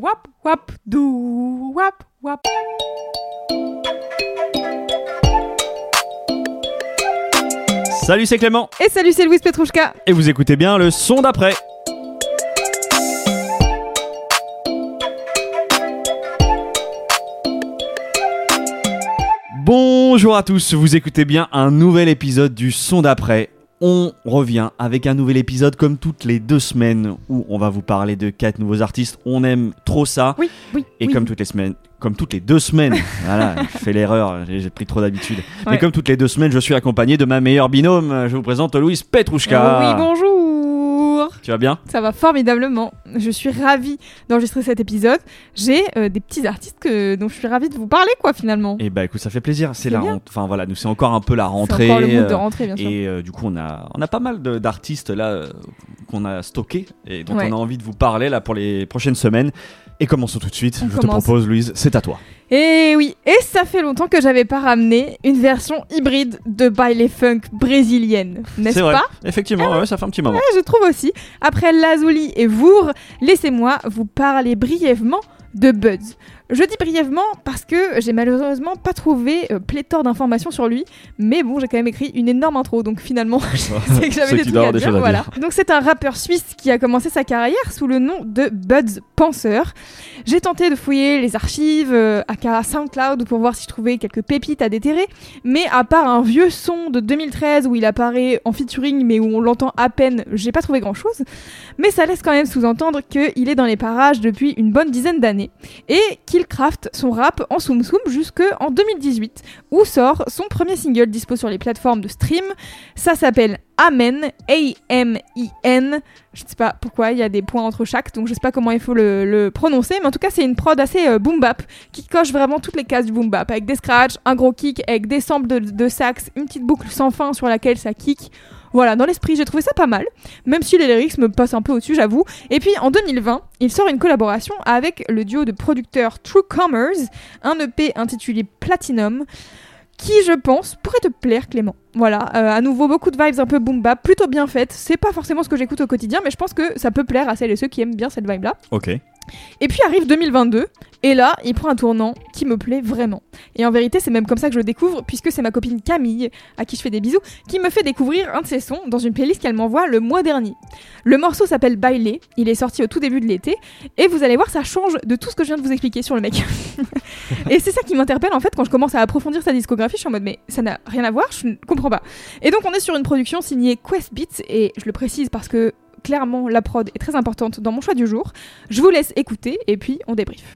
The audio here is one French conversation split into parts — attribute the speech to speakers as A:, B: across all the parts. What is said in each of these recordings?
A: Wap wap dou wap wap.
B: Salut, c'est Clément.
A: Et salut, c'est Louise Petrouchka.
B: Et vous écoutez bien le son d'après. Bonjour à tous, vous écoutez bien un nouvel épisode du son d'après. On revient avec un nouvel épisode comme toutes les deux semaines où on va vous parler de quatre nouveaux artistes. On aime trop ça.
A: Oui, oui.
B: Et
A: oui.
B: comme toutes les semaines, comme toutes les deux semaines, voilà, je fais l'erreur, j'ai pris trop d'habitude. Mais comme toutes les deux semaines, je suis accompagné de ma meilleure binôme. Je vous présente Louise Petrouchka.
A: Oui, bonjour.
B: Tu vas bien
A: Ça va formidablement. Je suis ravie d'enregistrer cet épisode. J'ai euh, des petits artistes que, dont je suis ravie de vous parler, quoi, finalement.
B: Eh bah écoute, ça fait plaisir. C'est la
A: bien.
B: Enfin voilà, nous c'est encore un peu la rentrée.
A: encore le mood de
B: euh,
A: rentrée, bien sûr.
B: Et euh, du coup, on a, on a pas mal d'artistes là euh, qu'on a stockés et dont
A: Ouais.
B: on a envie de vous parler là pour les prochaines semaines. Et commençons tout de suite.
A: On
B: je te propose, Louise, c'est à toi.
A: Et oui, et ça fait longtemps que j'avais pas ramené une version hybride de baile funk brésilienne, n'est-ce pas?
B: Effectivement, ouais, ça fait un petit moment.
A: Ouais, je trouve aussi. Après Lazuli et Vour, laissez-moi vous parler brièvement de Buds. Je dis brièvement parce que j'ai malheureusement pas trouvé euh, pléthore d'informations sur lui, mais bon, j'ai quand même écrit une énorme intro, donc finalement, c'est que j'avais des trucs à
B: des
A: dire,
B: choses à
A: voilà.
B: dire.
A: Donc c'est un rappeur suisse qui a commencé sa carrière sous le nom de Buds Penseur. J'ai tenté de fouiller les archives euh, à SoundCloud pour voir si je trouvais quelques pépites à déterrer, mais à part un vieux son de 2013 où il apparaît en featuring mais où on l'entend à peine, j'ai pas trouvé grand chose. Mais ça laisse quand même sous-entendre qu'il est dans les parages depuis une bonne dizaine d'années et qu'il craft son rap en soum soum jusque en 2018 où sort son premier single dispo sur les plateformes de stream. Ça s'appelle Amen, A-M-I-N. Je sais pas pourquoi il y a des points entre chaque, donc je sais pas comment il faut le, le prononcer, mais en tout cas c'est une prod assez euh, boom bap qui coche vraiment toutes les cases du boom bap avec des scratchs, un gros kick, avec des samples de, de sax, une petite boucle sans fin sur laquelle ça kick. Voilà, dans l'esprit, j'ai trouvé ça pas mal, même si les lyrics me passent un peu au-dessus, j'avoue. Et puis en 2020, il sort une collaboration avec le duo de producteurs True Commerce, un EP intitulé Platinum, qui je pense pourrait te plaire, Clément. Voilà, euh, à nouveau beaucoup de vibes un peu boom bap, plutôt bien faites. C'est pas forcément ce que j'écoute au quotidien, mais je pense que ça peut plaire à celles et ceux qui aiment bien cette vibe-là.
B: Ok.
A: Et puis arrive 2022, et là, il prend un tournant qui me plaît vraiment. Et en vérité, c'est même comme ça que je le découvre, puisque c'est ma copine Camille, à qui je fais des bisous, qui me fait découvrir un de ses sons dans une playlist qu'elle m'envoie le mois dernier. Le morceau s'appelle Bailey, il est sorti au tout début de l'été, et vous allez voir, ça change de tout ce que je viens de vous expliquer sur le mec. et c'est ça qui m'interpelle en fait quand je commence à approfondir sa discographie, je suis en mode mais ça n'a rien à voir, je ne comprends pas. Et donc on est sur une production signée Quest Beats, et je le précise parce que clairement la prod est très importante dans mon choix du jour. Je vous laisse écouter et puis on débrief.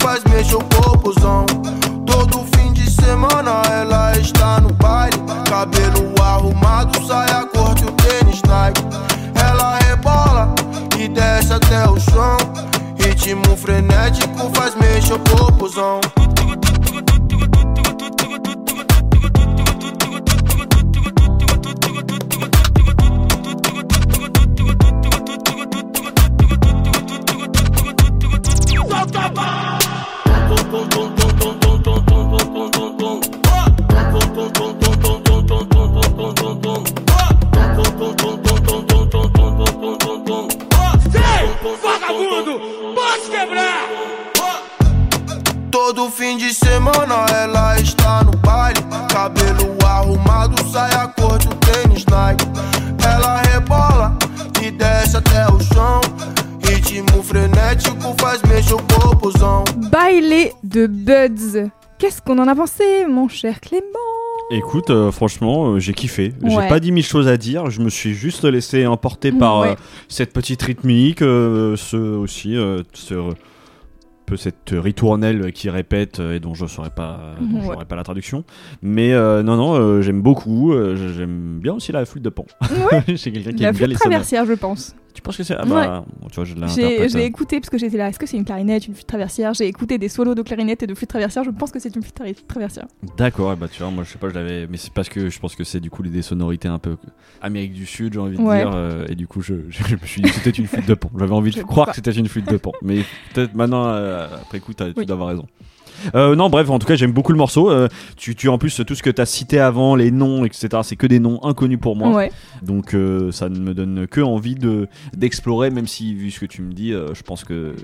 C: Faz mexer o popozão. Todo fim de semana ela está no baile. Cabelo arrumado, saia cor de um tênis Nike. Ela rebola e desce até o chão. Ritmo frenético faz mexer o Tum, tum, tum, tum, tum, tum, tum, tum, tum, tum, tum.
A: Bailey de Buds. Qu'est-ce qu'on en a pensé, mon cher Clément?
B: Écoute, euh, franchement, euh, j'ai kiffé. J'ai pas dit mille choses à dire. Je me suis juste laissé emporter par
A: Ouais.
B: euh, cette petite rythmique, ce aussi, ce peu cette ritournelle qui répète et dont je saurais pas, dont
A: Ouais.
B: j'aurais pas la traduction. Mais euh, non, non, euh, j'aime beaucoup. euh, j'aime bien aussi la flûte de pan. j'ai quelqu'un qui
A: La
B: aime bien
A: flûte
B: sonores.
A: traversière, je pense.
B: Tu penses que c'est ah bah, tu vois, je
A: J'ai-
B: l'interprète.
A: Je l'ai écouté parce que j'étais là. Est-ce que c'est une clarinette, une flûte traversière? J'ai écouté des solos de clarinette et de flûte traversière. Je pense que c'est une flûte tra- traversière.
B: D'accord, ouais, bah tu vois, moi je sais pas, je l'avais, mais c'est parce que je pense que c'est du coup des sonorités un peu Amérique du Sud, j'ai envie de
A: Ouais.
B: dire, euh, et du coup je, je me suis dit que c'était une flûte de pan. J'avais envie de
A: Je
B: croire que c'était une flûte de pan, mais peut-être maintenant euh, après coup tu
A: Oui.
B: dois avoir raison. Euh, non, bref, en tout cas, j'aime beaucoup le morceau. Euh, tu, tu, en plus, tout ce que tu as cité avant, les noms, etc., c'est que des noms inconnus pour moi.
A: Ouais.
B: Donc, euh, ça ne me donne que envie de d'explorer, même si, vu ce que tu me dis, je pense que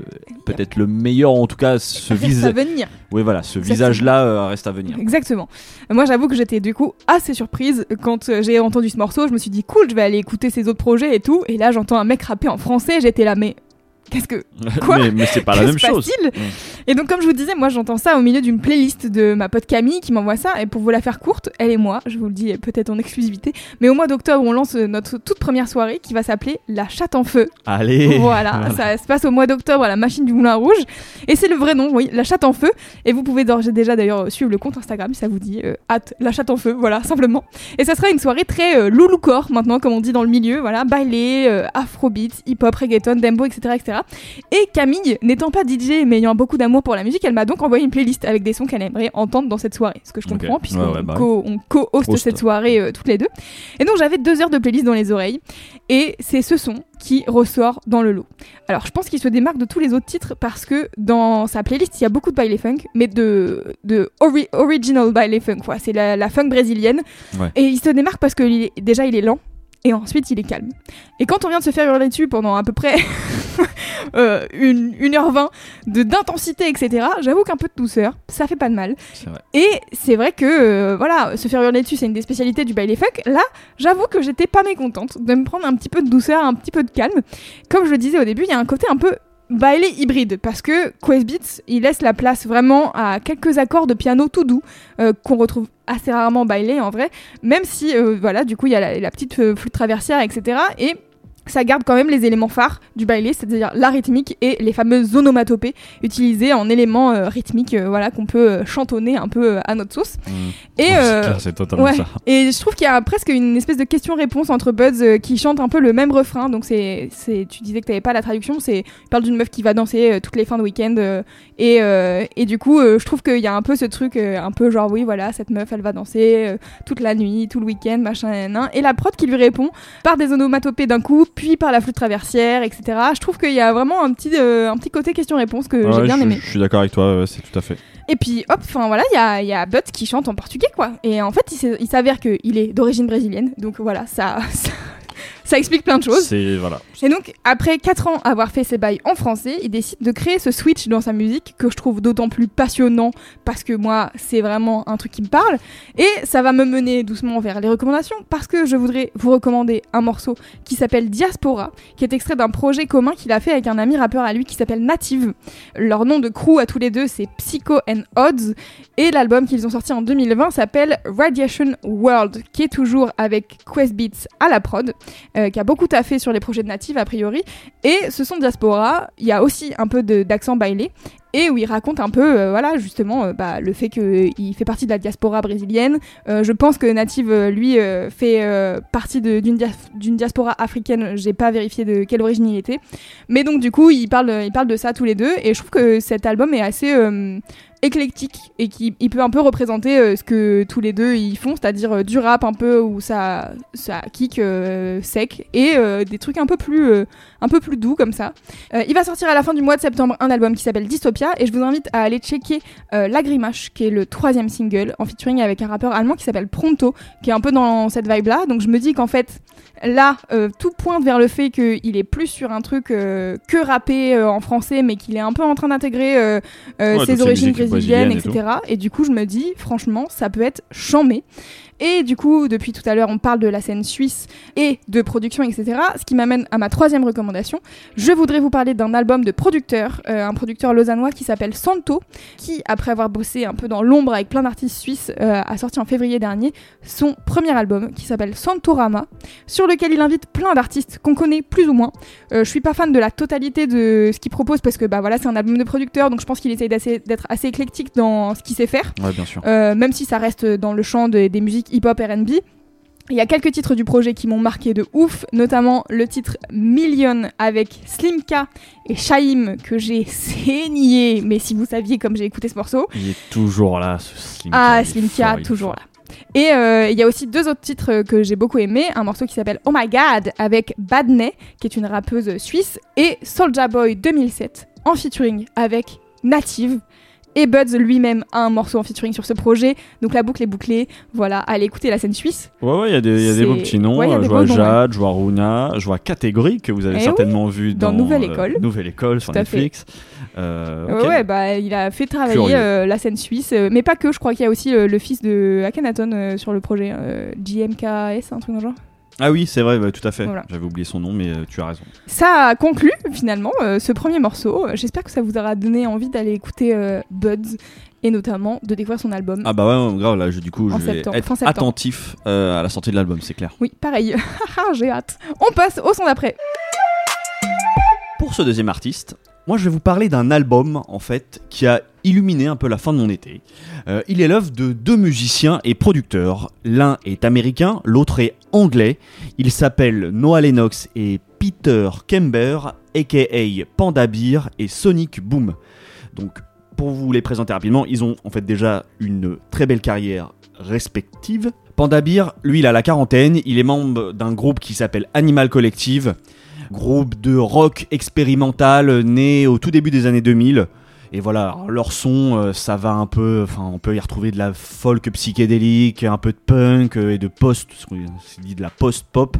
B: peut-être le meilleur, en tout cas, ce,
A: Reste
B: visa-
A: à venir.
B: oui, voilà, ce visage-là reste à venir.
A: Exactement. Moi, j'avoue que j'étais du coup assez surprise quand j'ai entendu ce morceau. Je me suis dit, cool, je vais aller écouter ses autres projets et tout. Et là, j'entends un mec rapper en français. J'étais là, mais qu'est-ce que. Quoi
B: mais mais c'est pas la même
A: se
B: chose. Mm.
A: Et donc, comme je vous disais, moi, j'entends ça au milieu d'une playlist de ma pote Camille qui m'envoie ça. Et pour vous la faire courte, elle et moi, je vous le dis peut-être en exclusivité, mais au mois d'octobre, on lance euh, notre toute première soirée qui va s'appeler La Chatte en Feu.
B: Allez.
A: Voilà, ça se passe au mois d'octobre à la machine du Moulin Rouge. Et c'est le vrai nom, oui, La Chatte en Feu. Et vous pouvez déjà d'ailleurs suivre le compte Instagram si ça vous dit. Euh, hâte, La Chatte en Feu, voilà, simplement. Et ça sera une soirée très euh, maintenant, comme on dit dans le milieu. Voilà, bailé, euh, afrobeat, hip-hop, reggaeton, dembo, etc., etc. Et Camille, n'étant pas DJ mais ayant beaucoup d'amour pour la musique, elle m'a donc envoyé une playlist avec des sons qu'elle aimerait entendre dans cette soirée. Ce que je comprends, puisqu'on
B: Ouais, ouais, bah
A: co- on co-host
B: Host.
A: cette soirée euh, toutes les deux. Et donc j'avais deux heures de playlist dans les oreilles. Et c'est ce son qui ressort dans le lot. Alors je pense qu'il se démarque de tous les autres titres parce que dans sa playlist il y a beaucoup de baile funk, mais de, de ori- original baile funk, quoi. C'est la, la funk brésilienne.
B: Ouais.
A: Et il se démarque parce que il est- déjà il est lent. Et ensuite, il est calme. Et quand on vient de se faire hurler dessus pendant à peu près euh, une, 1h20 de d'intensité, etc., j'avoue qu'un peu de douceur, ça fait pas de mal.
B: C'est vrai.
A: Et c'est vrai que, euh, voilà, se faire hurler dessus, c'est une des spécialités du baile funk. Là, j'avoue que j'étais pas mécontente de me prendre un petit peu de douceur, un petit peu de calme. Comme je le disais au début, il y a un côté un peu baile hybride parce que Quest Beats il laisse la place vraiment à quelques accords de piano tout doux euh, qu'on retrouve assez rarement bailé en vrai. Même si euh, voilà du coup il y a la, la petite euh, flûte traversière etc et ça garde quand même les éléments phares du bailé, c'est-à-dire la rythmique et les fameuses onomatopées utilisées en éléments euh, rythmiques, euh, voilà qu'on peut euh, chantonner un peu euh, à notre sauce.
B: Mm.
A: Et
B: c'est totalement
A: ouais.
B: ça.
A: et je trouve qu'il y a presque une espèce de question-réponse entre Buds qui chante un peu le même refrain. Donc c'est, c'est, tu disais que t'avais pas la traduction. C'est, parle d'une meuf qui va danser toutes les fins de week-end et et du coup, je trouve qu'il y a un peu ce truc, un peu genre oui voilà, cette meuf elle va danser toute la nuit, tout le week-end, machin, nan. et la prod qui lui répond par des onomatopées d'un coup, puis par la flûte traversière, etc. Je trouve qu'il y a vraiment un petit euh, un petit côté question-réponse que j'ai bien aimé.
B: je suis d'accord avec toi, c'est tout à fait.
A: Et puis hop, enfin voilà, il y a, y a Bud qui chante en portugais quoi. Et en fait, il s'avère qu'il est d'origine brésilienne. Donc voilà, ça, ça, ça explique plein de choses.
B: C'est voilà.
A: Et donc, après 4 ans avoir fait ses bails en français, il décide de créer ce switch dans sa musique que je trouve d'autant plus passionnant parce que moi, c'est vraiment un truc qui me parle. Et ça va me mener doucement vers les recommandations parce que je voudrais vous recommander un morceau qui s'appelle Diaspora, qui est extrait d'un projet commun qu'il a fait avec un ami rappeur à lui qui s'appelle Native. Leur nom de crew à tous les deux, c'est Psycho and Odds. Et l'album qu'ils ont sorti en 2020 s'appelle Radiation World, qui est toujours avec Quest Beats à la prod euh, qui a beaucoup taffé sur les projets de Native a priori. Et ce son Diaspora, il y a aussi un peu d'accent bailé. Et où il raconte un peu, euh, voilà, justement, euh, bah, le fait qu'il fait partie de la diaspora brésilienne. Euh, je pense que Native, euh, lui, euh, fait euh, partie d'une dia- d'une diaspora africaine. J'ai pas vérifié de quelle origine il était. Mais donc, du coup, ils parlent, ils parlent de ça tous les deux. Et je trouve que cet album est assez euh, éclectique et qui il peut un peu représenter euh, ce que tous les deux ils font, c'est-à-dire euh, du rap un peu où ça ça kick euh, sec et euh, des trucs un peu plus euh, un peu plus doux comme ça. Euh, il va sortir à la fin du mois de septembre un album qui s'appelle Et je vous invite à aller checker euh, Lagrimash qui est le troisième single en featuring avec un rappeur allemand qui s'appelle Pronto qui est un peu dans cette vibe là. Donc je me dis qu'en fait là euh, tout pointe vers le fait qu'il est plus sur un truc euh, que rappé en français mais qu'il est un peu en train d'intégrer
B: Ouais,
A: ses origines brésiliennes,
B: brésiliennes et
A: etc. Et du coup, je me dis, franchement, ça peut être chambé. Et du coup, depuis tout à l'heure, on parle de la scène suisse et de production, etc. Ce qui m'amène à ma troisième recommandation. Je voudrais vous parler d'un album de producteur, euh, un producteur lausannois qui s'appelle Santo, qui, après avoir bossé un peu dans l'ombre avec plein d'artistes suisses, euh, a sorti en février dernier son premier album qui s'appelle Santorama, sur lequel il invite plein d'artistes qu'on connaît plus ou moins. Euh, je suis pas fan de la totalité de ce qu'il propose parce que bah voilà, c'est un album de producteur, donc je pense qu'il essaye d'être assez éclectique dans ce qu'il sait faire.
B: Ouais, bien sûr.
A: Euh, même si ça reste dans le champ de- des musiques hip-hop RB. Il y a quelques titres du projet qui m'ont marqué de ouf, notamment le titre Million avec Slimka et Shaim que j'ai saigné. Mais si vous saviez comme j'ai écouté ce morceau,
B: Il est toujours là, ce Slimka.
A: ah Slimka
B: fort,
A: toujours là. Et euh, il y a aussi deux autres titres que j'ai beaucoup aimés. Un morceau qui s'appelle Oh My God avec Badney, qui est une rappeuse suisse, et Soulja Boy 2007 en featuring avec Native. Et Buds lui-même a un morceau en featuring sur ce projet. Donc la boucle est bouclée. Voilà, allez écouter la scène suisse.
B: Ouais, ouais, il y a des, y a des beaux petits noms.
A: ouais, a
B: je vois Jade, je vois Runa, je vois Catégorie, que vous avez
A: Eh
B: certainement vu
A: dans
B: dans,
A: Nouvelle
B: euh,
A: École.
B: Nouvelle École sur. Netflix. Euh,
A: Ouais, bah il a fait travailler euh, la scène suisse. euh, mais pas que, je crois qu'il y a aussi euh, le fils de Akhenaton euh, sur le projet. euh, JMKS, un truc dans le genre.
B: Ah oui, c'est vrai, ouais, tout à fait.
A: Voilà.
B: J'avais oublié son nom, mais euh, tu as raison.
A: Ça conclut finalement euh, ce premier morceau. Euh, J'espère que ça vous aura donné envie d'aller écouter euh, Buds et notamment de découvrir son album.
B: Ah bah ouais, grave, là, je- du coup, je vais être attentif à la sortie de l'album, c'est clair.
A: Oui, pareil. J'ai hâte. On passe au son d'après.
B: Pour ce deuxième artiste, moi je vais vous parler d'un album en fait qui a illuminé un peu la fin de mon été. Euh, il est l'œuvre de deux musiciens et producteurs. L'un est américain, l'autre est anglais. Il s'appelle Noah Lennox et Peter Kember, aka Panda Bear et Sonic Boom. Donc pour vous les présenter rapidement, ils ont en fait déjà une très belle carrière respective. Panda Bear, lui, il a la quarantaine, il est membre d'un groupe qui s'appelle Animal Collective, groupe de rock expérimental né au tout début des années 2000. Et voilà, leur son, euh, ça va un peu, enfin, on peut y retrouver de la folk psychédélique, un peu de punk euh, et de post, ce dit de la post-pop.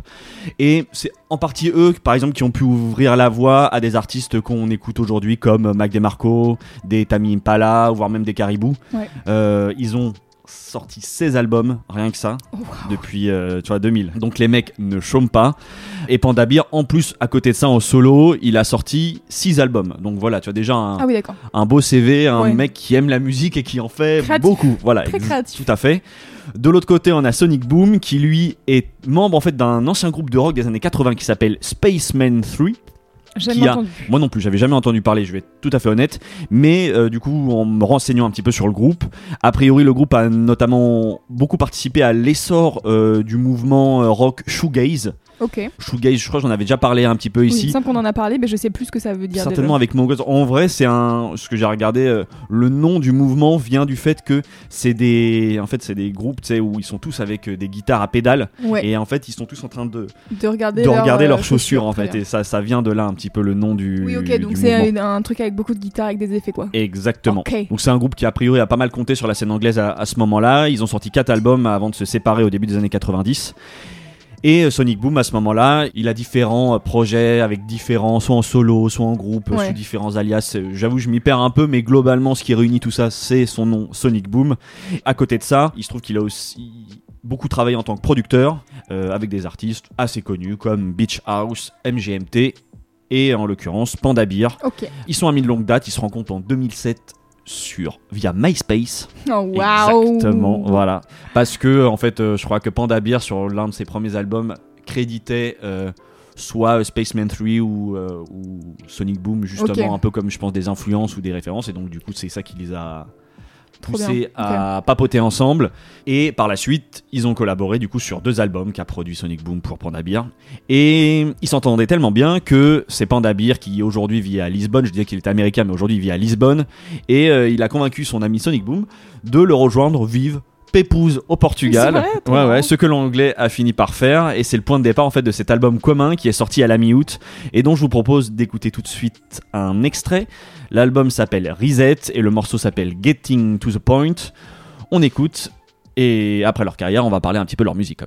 B: Et c'est en partie eux, par exemple, qui ont pu ouvrir la voie à des artistes qu'on écoute aujourd'hui, comme Mac DeMarco, des Tami Impala, voire même des Caribou.
A: Ouais.
B: Euh, ils ont sorti 16 albums, rien que ça,
A: wow.
B: depuis euh, tu vois, 2000. Donc les mecs ne chôment pas. Et Panda Bear, en plus, à côté de ça, en solo, il a sorti 6 albums. Donc voilà, tu as déjà un,
A: Ah oui, d'accord.
B: un beau CV, un
A: Ouais.
B: mec qui aime la musique et qui en fait
A: Créatif.
B: beaucoup. Voilà,
A: Très créatif.
B: tout à fait. De l'autre côté, on a Sonic Boom qui lui est membre en fait d'un ancien groupe de rock des années 80 qui s'appelle Spaceman 3. Qui a-. Moi non plus, j'avais jamais entendu parler, je vais être tout à fait honnête. Mais euh, du coup, en me renseignant un petit peu sur le groupe, a priori, le groupe a notamment beaucoup participé à l'essor euh, du mouvement euh, rock shoegaze.
A: Ok.
B: Shoegaze, je crois que j'en avais déjà parlé un petit peu
A: Oui,
B: ici.
A: il me semble qu'on en a parlé, mais je sais plus ce que ça veut dire.
B: Certainement avec Mongoose. En vrai, c'est un. Ce que j'ai regardé, euh, le nom du mouvement vient du fait que c'est des. En fait, c'est des groupes, tu sais, où ils sont tous avec euh, des guitares à pédales.
A: Ouais.
B: Et en fait, ils sont tous en train de,
A: de regarder,
B: de regarder
A: euh,
B: leurs chaussures, en fait. Et ça, ça vient de là un petit peu le nom du.
A: Oui, ok, donc c'est un, un truc avec beaucoup de guitare, avec des effets, quoi.
B: Exactement.
A: Ok.
B: Donc c'est un groupe qui a priori a pas mal compté sur la scène anglaise à, à ce moment-là. Ils ont sorti quatre albums avant de se séparer au début des années 90. Et euh, Sonic Boom à ce moment-là, il a différents euh, projets avec différents, soit en solo, soit en groupe, euh,
A: Ouais.
B: sous différents alias. J'avoue, je m'y perds un peu, mais globalement, ce qui réunit tout ça, c'est son nom Sonic Boom. À côté de ça, il se trouve qu'il a aussi beaucoup travaillé en tant que producteur euh, avec des artistes assez connus comme Beach House, MGMT et en l'occurrence Panda Bear.
A: Ok.
B: Ils sont amis de longue date, ils se rencontrent en 2007 sur via MySpace.
A: Oh, waouh.
B: Exactement, voilà. Parce que en fait, euh, je crois que Panda Bear sur l'un de ses premiers albums créditait euh, soit euh, Spaceman 3 ou, euh, ou Sonic Boom justement un peu comme je pense des influences ou des références et donc du coup c'est ça qui les a poussés
A: bien.
B: à papoter ensemble. Et par la suite ils ont collaboré du coup sur deux albums qu'a produit Sonic Boom pour Panda et ils s'entendaient tellement bien que c'est Panda qui aujourd'hui vit à Lisbonne. Je disais qu'il était américain mais aujourd'hui il vit à Lisbonne. Et euh, il a convaincu son ami Sonic Boom de le rejoindre vive Pépouze au Portugal.
A: Vrai,
B: ouais, ce que l'anglais a fini par faire, et c'est le point de départ en fait de cet album commun qui est sorti à la mi-août, et dont je vous propose d'écouter tout de suite un extrait. L'album s'appelle Reset et le morceau s'appelle Getting to the Point. On écoute, et après leur carrière, on va parler un petit peu de leur musique.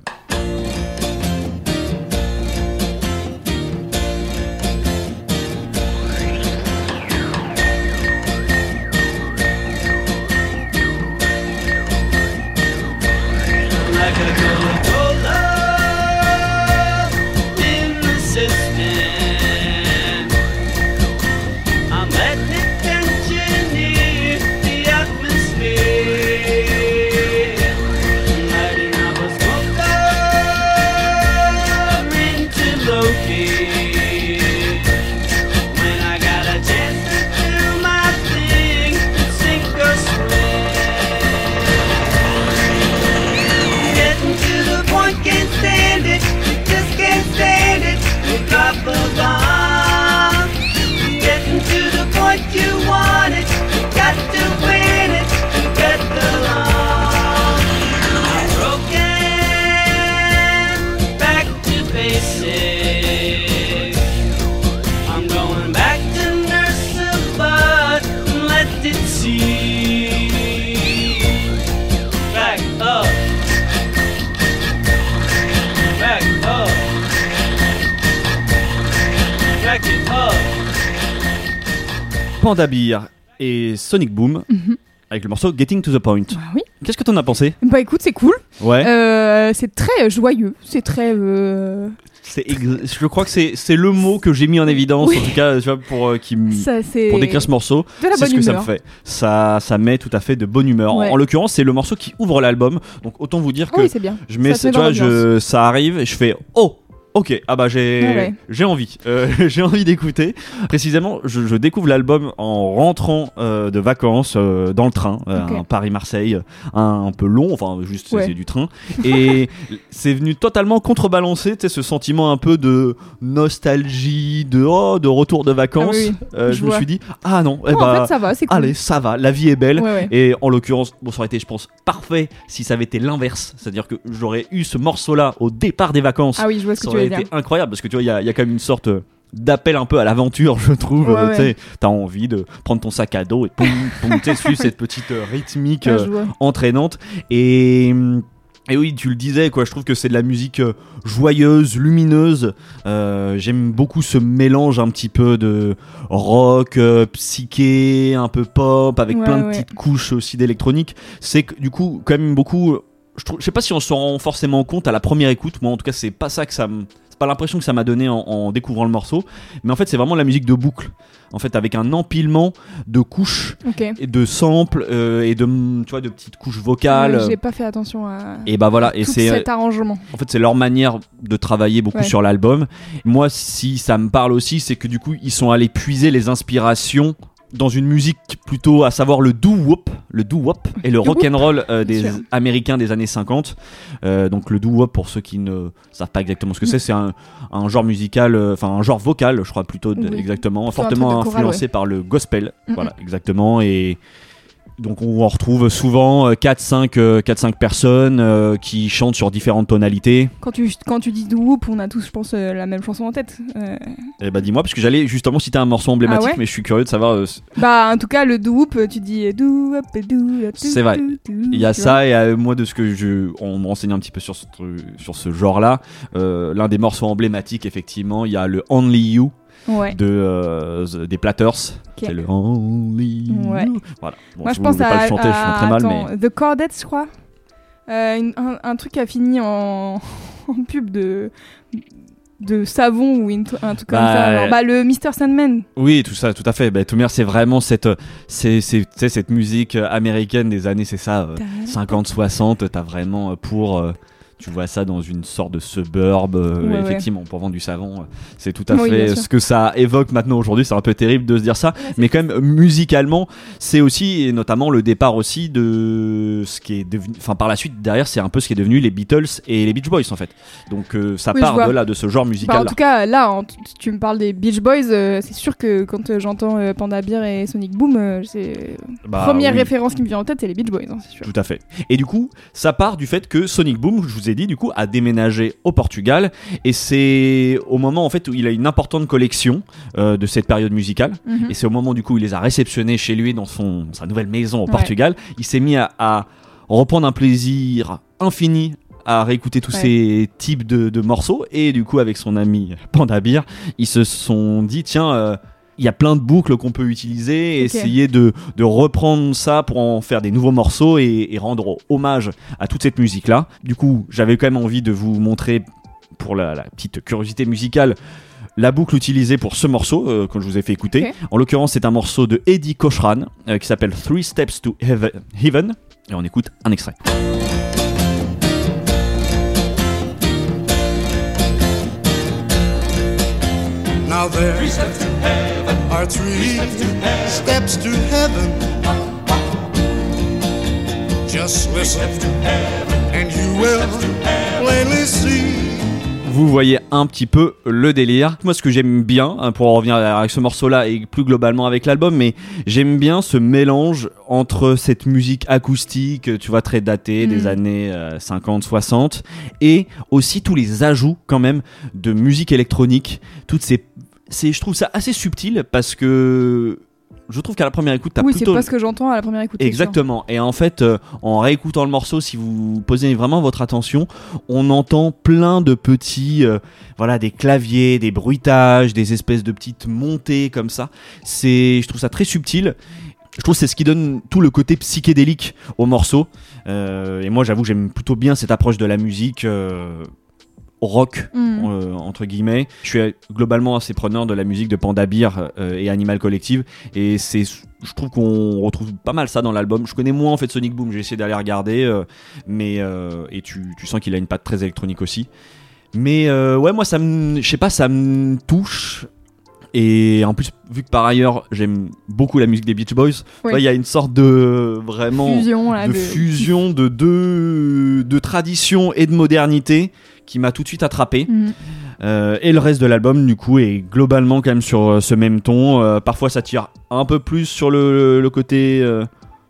B: Panda Beer et Sonic Boom
A: Mhm.
B: avec le morceau Getting to the Point.
A: Bah oui.
B: Qu'est-ce que t'en as pensé?
A: Bah écoute, c'est cool.
B: Ouais.
A: Euh, c'est très joyeux. C'est très. euh,
B: ex- je crois que c'est le mot que j'ai mis en évidence
A: Oui.
B: en tout cas tu vois, pour euh, qui
A: ça,
B: pour décrire ce morceau. C'est ce que ça me
A: humeur.
B: fait. Ça ça met tout à fait de bonne humeur.
A: Ouais.
B: En l'occurrence, c'est le morceau qui ouvre l'album. Donc autant vous dire que
A: oui, c'est bien.
B: je mets
A: ça
B: tu vois, je ça arrive et je fais oh Ok, ah bah j'ai
A: Ouais,
B: envie, Euh, j'ai envie d'écouter. Précisément, je, je découvre l'album en rentrant euh, de vacances euh, dans le train, un Paris-Marseille, un, un peu long, enfin juste c'est-
A: Ouais.
B: c'est du train, et c'est venu totalement contrebalancer, ce sentiment un peu de nostalgie, de oh, de retour de vacances.
A: Ah oui, Je
B: je me suis dit ah non, eh bah
A: en fait, ça va, cool.
B: allez ça va, la vie est belle. Et en l'occurrence, bon, ça aurait été, je pense, parfait si ça avait été l'inverse. C'est-à-dire que j'aurais eu ce morceau-là au départ des vacances.
A: Ah oui, je vois ce que tu dire.
B: incroyable parce que tu vois, il y a, y a quand même une sorte euh, d'appel un peu à l'aventure, je trouve.
A: Ouais,
B: Euh,
A: ouais.
B: T'as envie de prendre ton sac à dos et poum, poum, suivre cette petite euh, rythmique
A: Ah,
B: euh, entraînante. Et. hum, et oui, tu le disais, quoi. Je trouve que c'est de la musique joyeuse, lumineuse. Euh, J'aime beaucoup ce mélange un petit peu de rock, euh, psyché, un peu pop, avec
A: Ouais,
B: plein de
A: ouais.
B: petites couches aussi d'électronique. C'est que du coup, quand même beaucoup. Je, trouve, je sais pas si on s'en rend forcément compte à la première écoute. Moi, en tout cas, c'est pas ça que ça me. C'est pas l'impression que ça m'a donné en, en découvrant le morceau. Mais en fait, c'est vraiment la musique de boucle. En fait, avec un empilement de couches et de samples euh, et de tu vois de petites couches vocales.
A: J'ai pas fait attention à
B: et bah voilà, et c'est
A: cet arrangement.
B: en fait c'est leur manière de travailler beaucoup
A: Ouais.
B: sur l'album. Moi, si ça me parle aussi, c'est que du coup ils sont allés puiser les inspirations dans une musique plutôt à savoir le doo wop, le doo wop et le
A: Doo-wop,
B: rock and roll euh, des américains des années 50. Euh, donc le doo wop pour ceux qui ne savent pas exactement ce que c'est, c'est un, un genre musical, euh, enfin un genre vocal, je crois plutôt
A: Oui.
B: exactement,
A: Plutôt
B: fortement influencé par le gospel. Voilà, exactement et donc on retrouve souvent 4-5 4-5 personnes euh, qui chantent sur différentes tonalités.
A: Quand tu, quand tu dis Whoop, on a tous, je pense, euh, la même chanson en tête. Euh,
B: Eh bah dis-moi, parce que j'allais justement citer un morceau emblématique,
A: Ah ouais
B: mais je suis curieux de savoir. euh,
A: Bah, en tout cas, le Whoop, tu dis up,
B: C'est vrai. Il y a ça, et euh, moi, de ce que je. On me renseigne un petit peu sur ce, sur ce genre-là. euh, L'un des morceaux emblématiques, effectivement, il y a le Only You
A: Ouais.
B: de, euh, The- des Platters. C'est le Only
A: Ouais.
B: Voilà. Bon,
A: Moi, je
B: vous
A: pense à,
B: pas le chanter, je
A: à-
B: chante très mal,
A: attends,
B: mais.
A: The Cordettes, je crois. Euh, une- un, un truc qui a fini en, en pub de de savon ou une- un truc comme
B: Bah,
A: ça.
B: euh,
A: Alors, bah, le Mr. Sandman.
B: Oui, tout ça, tout à fait. Bah, Toumer, c'est vraiment cette, c'est, c'est, cette musique euh, américaine des années, c'est ça, euh, 50-60. T'as vraiment euh, pour. euh, tu vois ça dans une sorte de suburb, euh,
A: Ouais, ouais.
B: effectivement, pour vendre du savon. euh, C'est tout à
A: Oui,
B: fait ce que ça évoque maintenant aujourd'hui. C'est un peu terrible de se dire ça. mais quand même, musicalement, c'est aussi, et notamment le départ aussi de ce qui est devenu. Enfin, par la suite, derrière, c'est un peu ce qui est devenu les Beatles et les Beach Boys, en fait. Donc, euh, ça
A: Oui,
B: part de là, de ce genre
A: Bah,
B: musical.
A: en tout cas, là, en- tu- me parles des Beach Boys, euh, c'est sûr que quand j'entends Panda Bear et Sonic Boom, c'est
B: Bah,
A: première
B: oui.
A: référence qui me vient en tête, c'est les Beach Boys, hein, sûr.
B: Tout à fait. Et du coup, ça part du fait que Sonic Boom, je vous ai dit, du coup, a déménagé au Portugal. Et c'est au moment, en fait, où il a une importante collection euh, de cette période musicale.
A: Mhm.
B: Et c'est au moment, du coup, où il les a réceptionnés chez lui dans son, sa nouvelle maison au
A: Ouais.
B: Portugal. Il s'est mis à, à reprendre un plaisir infini à réécouter tous
A: Ouais.
B: ces types de, de morceaux. Et du coup, avec son ami Panda Beer, ils se sont dit, tiens, euh, il y a plein de boucles qu'on peut utiliser et essayer de, de reprendre ça pour en faire des nouveaux morceaux et, et rendre hommage à toute cette musique-là. Du coup, j'avais quand même envie de vous montrer, pour la, la petite curiosité musicale, la boucle utilisée pour ce morceau euh, que je vous ai fait écouter. En l'occurrence, c'est un morceau de Eddie Cochran euh, qui s'appelle Three Steps to Heaven. Heaven. Et on écoute un extrait.
C: Now there are three steps to heaven. Just listen, and you will plainly see.
B: Vous voyez un petit peu le délire. Moi, ce que j'aime bien, hein, pour en revenir avec ce morceau-là et plus globalement avec l'album, mais j'aime bien ce mélange entre cette musique acoustique, tu vois, très datée des
A: Mm.
B: années euh, 50-60, et aussi tous les ajouts quand même de musique électronique. Toutes ces, c'est, je trouve ça assez subtil parce que je trouve qu'à la première écoute, t'as
A: Oui, c'est pas ce que j'entends à la première écoute.
B: Exactement. Et en fait, euh, en réécoutant le morceau, si vous posez vraiment votre attention, on entend plein de petits, euh, voilà, des claviers, des bruitages, des espèces de petites montées comme ça. C'est, je trouve ça très subtil. Je trouve que c'est ce qui donne tout le côté psychédélique au morceau. Euh, et moi, j'avoue, j'aime plutôt bien cette approche de la musique. Rock
A: Mm.
B: euh, entre guillemets. Je suis globalement assez preneur de la musique de Panda Beer euh, et Animal Collective et c'est je trouve qu'on retrouve pas mal ça dans l'album. Je connais moins en fait Sonic Boom, j'ai essayé d'aller regarder euh, mais et tu, tu sens qu'il a une patte très électronique aussi. Mais ouais, moi ça me je sais pas, ça me touche et en plus vu que par ailleurs, j'aime beaucoup la musique des Beach Boys,
A: Oui.
B: il y a une sorte de vraiment
A: Fusion, là,
B: de,
A: de-
B: fusion de deux de tradition et de modernité qui m'a tout de suite attrapé.
A: Mm.
B: Euh, et le reste de l'album, du coup, est globalement quand même sur euh, ce même ton. Euh, parfois, ça tire un peu plus sur le, le côté.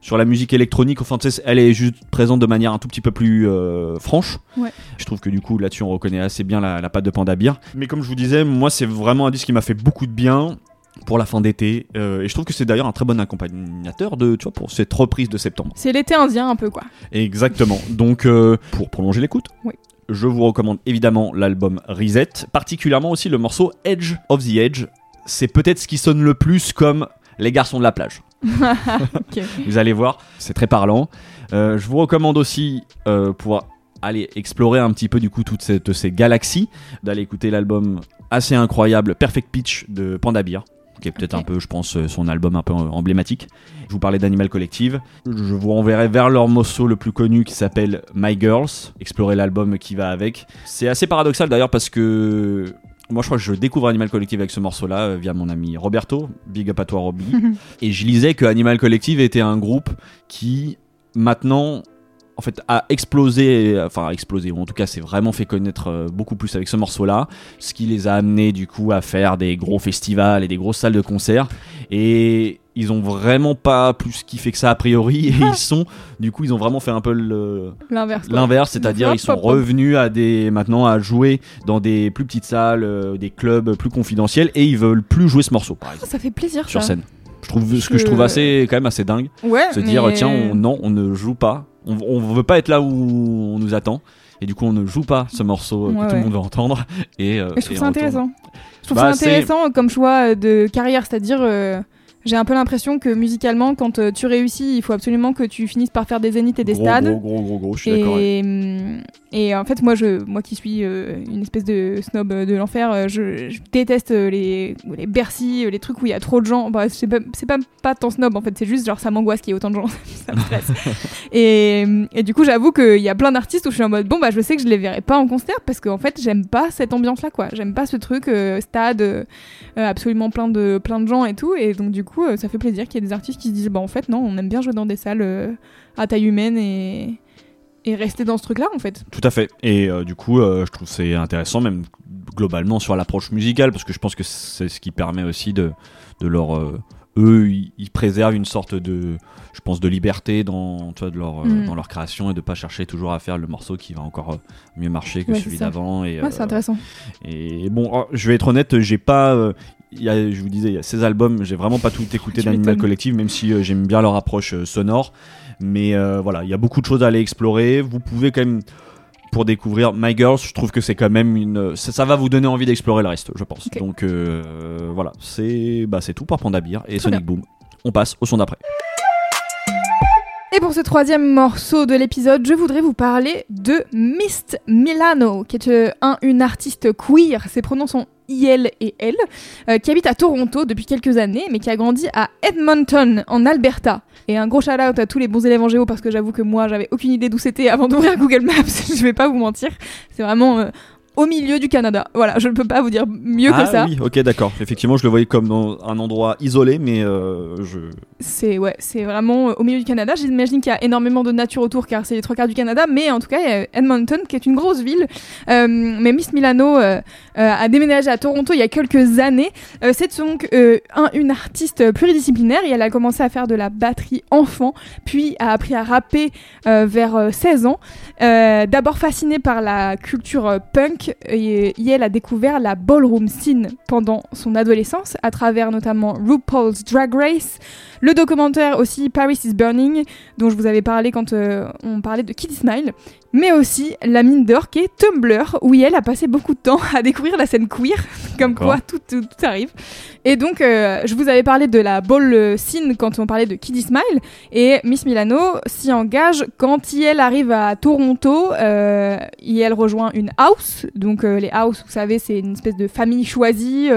B: Sur la musique électronique, enfin, elle est juste présente de manière un tout petit peu plus euh, franche.
A: Ouais.
B: Je trouve que du coup, là-dessus, on reconnaît assez bien la, la patte de Panda Beer. Mais comme je vous disais, moi, c'est vraiment un disque qui m'a fait beaucoup de bien pour la fin d'été. Euh, et je trouve que c'est d'ailleurs un très bon accompagnateur de, tu vois, pour cette reprise de septembre.
A: C'est l'été indien un peu quoi.
B: Exactement. Donc, euh, pour prolonger l'écoute,
A: Oui.
B: je vous recommande évidemment l'album Reset, particulièrement aussi le morceau Edge of the Edge. C'est peut-être ce qui sonne le plus comme Les garçons de la plage. Vous allez voir, c'est très parlant. Euh, je vous recommande aussi euh, pour aller explorer un petit peu du coup toutes ces, toutes ces galaxies, d'aller écouter l'album assez incroyable Perfect Pitch de Panda Beer, qui est peut-être un peu, je pense, euh, son album un peu emblématique. Je vous parlais d'Animal Collective. Je vous renverrai vers leur morceau le plus connu qui s'appelle My Girls. Explorer l'album qui va avec. C'est assez paradoxal d'ailleurs parce que moi je crois que je découvre Animal Collective avec ce morceau-là euh, via mon ami Roberto. Big up à toi Robbie. Et je lisais que Animal Collective était un groupe qui maintenant en fait a explosé enfin a explosé ou en tout cas s'est vraiment fait connaître euh, beaucoup plus avec ce morceau là ce qui les a amenés du coup à faire des gros festivals et des grosses salles de concert. Et ils ont vraiment pas plus kiffé que ça a priori. Et ils sont du coup ils ont vraiment fait un peu le
A: L'inverse.
B: l'inverse c'est-à-dire ils sont revenus à des maintenant à jouer dans des plus petites salles euh, des clubs plus confidentiels. Et ils veulent plus jouer ce morceau par exemple.
A: Ça fait plaisir
B: sur
A: ça.
B: scène. Je trouve ce que je
A: Je-
B: trouve assez quand même assez dingue.
A: Ouais.
B: se dire
A: mais-
B: tiens on- non on ne joue pas on, on veut pas être là où on nous attend et du coup on ne joue pas ce morceau euh, que
A: Ouais,
B: tout le monde va entendre et, euh,
A: Et je trouve
B: et
A: ça intéressant. Je trouve
B: Bah,
A: ça intéressant comme choix euh, de carrière, c'est-à-dire euh, j'ai un peu l'impression que musicalement, quand euh, tu réussis, il faut absolument que tu finisses par faire des zéniths et des
B: gros,
A: stades.
B: gros gros gros gros je suis d'accord.
A: Et, hum, et en fait, moi, je, moi qui suis euh, une espèce de snob euh, de l'enfer, euh, je, je déteste les, les Bercy, les trucs où il y a trop de gens. Bah, c'est pas, pas, pas tant snob en fait, c'est juste genre ça m'angoisse qu'il y ait autant de gens, ça me stresse. et, et du coup, j'avoue qu'il y a plein d'artistes où je suis en mode bon, bah je sais que je les verrai pas en concert parce qu'en fait, j'aime pas cette ambiance là quoi. J'aime pas ce truc euh, stade, euh, absolument plein de, plein de gens et tout. Et donc, du coup, ça fait plaisir qu'il y ait des artistes qui se disent bah en fait, non, on aime bien jouer dans des salles à taille humaine et et rester dans ce truc là en fait.
B: tout à fait et euh, du coup euh, je trouve c'est intéressant même globalement sur l'approche musicale parce que je pense que c'est ce qui permet aussi de de leur euh, eux ils, préservent une sorte de je pense de liberté dans tu vois, de leur
A: Mm.
B: dans leur création et de pas chercher toujours à faire le morceau qui va encore mieux marcher que
A: Ouais,
B: celui d'avant et
A: Ouais, c'est intéressant.
B: Et bon, oh, je vais être honnête, j'ai pas. il y a, je vous disais, il y a ces albums, j'ai vraiment pas tout écouté d'Animal. Collective, même si j'aime bien leur approche sonore. Mais euh, voilà, il y a beaucoup de choses à aller explorer. Vous pouvez quand même, pour découvrir My Girls, je trouve que c'est quand même une. Ça, ça va vous donner envie d'explorer le reste, je pense. Donc euh, voilà, c'est bah, c'est tout pour Panda Beer et Sonic Boom. On passe au son d'après.
A: Et pour ce troisième morceau de l'épisode, je voudrais vous parler de Mist Milano, qui est euh, un, une artiste queer, ses pronoms sont IL et L, euh, qui habite à Toronto depuis quelques années, mais qui a grandi à Edmonton, en Alberta. Et un gros shout-out à tous les bons élèves en géo, parce que j'avoue que moi, j'avais aucune idée d'où c'était avant d'ouvrir Google Maps, je vais pas vous mentir. C'est vraiment euh, au milieu du Canada. Voilà, je ne peux pas vous dire mieux
B: ah
A: que ça.
B: oui, ok, d'accord. Effectivement, je le voyais comme dans un endroit isolé, mais euh, je.
A: C'est ouais, c'est vraiment euh, au milieu du Canada. J'imagine qu'il y a énormément de nature autour car c'est les trois quarts du Canada, mais en tout cas, il y a Edmonton qui est une grosse ville. Euh, mais Miss Milano euh, a déménagé à Toronto il y a quelques années. C'est donc un- une artiste pluridisciplinaire et elle a commencé à faire de la batterie enfant, puis a appris à rapper vers euh, 16 ans. D'abord fascinée par la culture punk et Yel a découvert la ballroom scene pendant son adolescence, à travers notamment RuPaul's Drag Race, le documentaire aussi Paris is Burning, dont je vous avais parlé quand euh, on parlait de Kitty Smile, mais aussi la mine d'or qui est Tumblr, où Yel a passé beaucoup de temps à découvrir la scène queer, comme quoi tout, tout, tout arrive. Et donc, euh, je vous avais parlé de la ball scene quand on parlait de Kitty Smile, et Miss Milano s'y engage quand Yel arrive à Toronto. Euh, Yel rejoint une house. Donc, euh, les house, vous savez, c'est une espèce de famille choisie.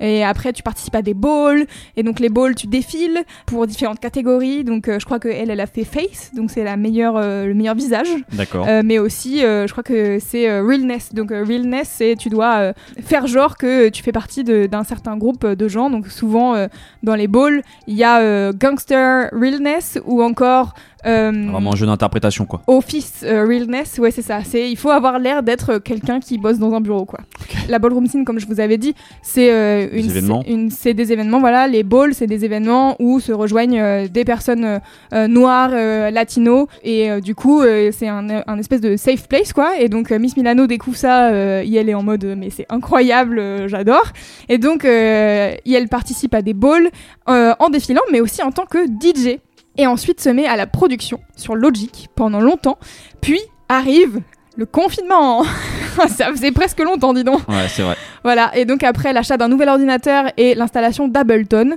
A: Et après, tu participes à des balls. Et donc, les balls, tu défiles pour différentes catégories. Donc, euh, je crois qu'elle, elle a fait face. Donc, c'est la meilleure, euh, le meilleur visage.
B: D'accord.
A: Euh, mais aussi, euh, je crois que c'est realness. Donc, realness, c'est tu dois faire genre que tu fais partie d'un certain groupe de gens. Donc, souvent, euh, dans les balls, il y a euh, gangster realness ou encore. Euh,
B: Vraiment un jeu d'interprétation, quoi.
A: Office euh, realness, ouais c'est ça. C'est il faut avoir l'air d'être quelqu'un qui bosse dans un bureau quoi. La ballroom scene, comme je vous avais dit, c'est euh,
B: Des
A: une,
B: événements.
A: une- c'est des événements. Voilà, les balls, c'est des événements où se rejoignent des personnes noires, latinos, et du coup c'est un, un espèce de safe place quoi. Et donc Miss Milano découvre ça, et elle est en mode mais c'est incroyable, j'adore. Et donc elle participe à des balls en défilant, mais aussi en tant que DJ et ensuite se met à la production sur Logic pendant longtemps. Puis arrive le confinement. Ça faisait presque longtemps, dis donc.
B: Ouais, c'est vrai.
A: Voilà, et donc après l'achat d'un nouvel ordinateur et l'installation d'Ableton,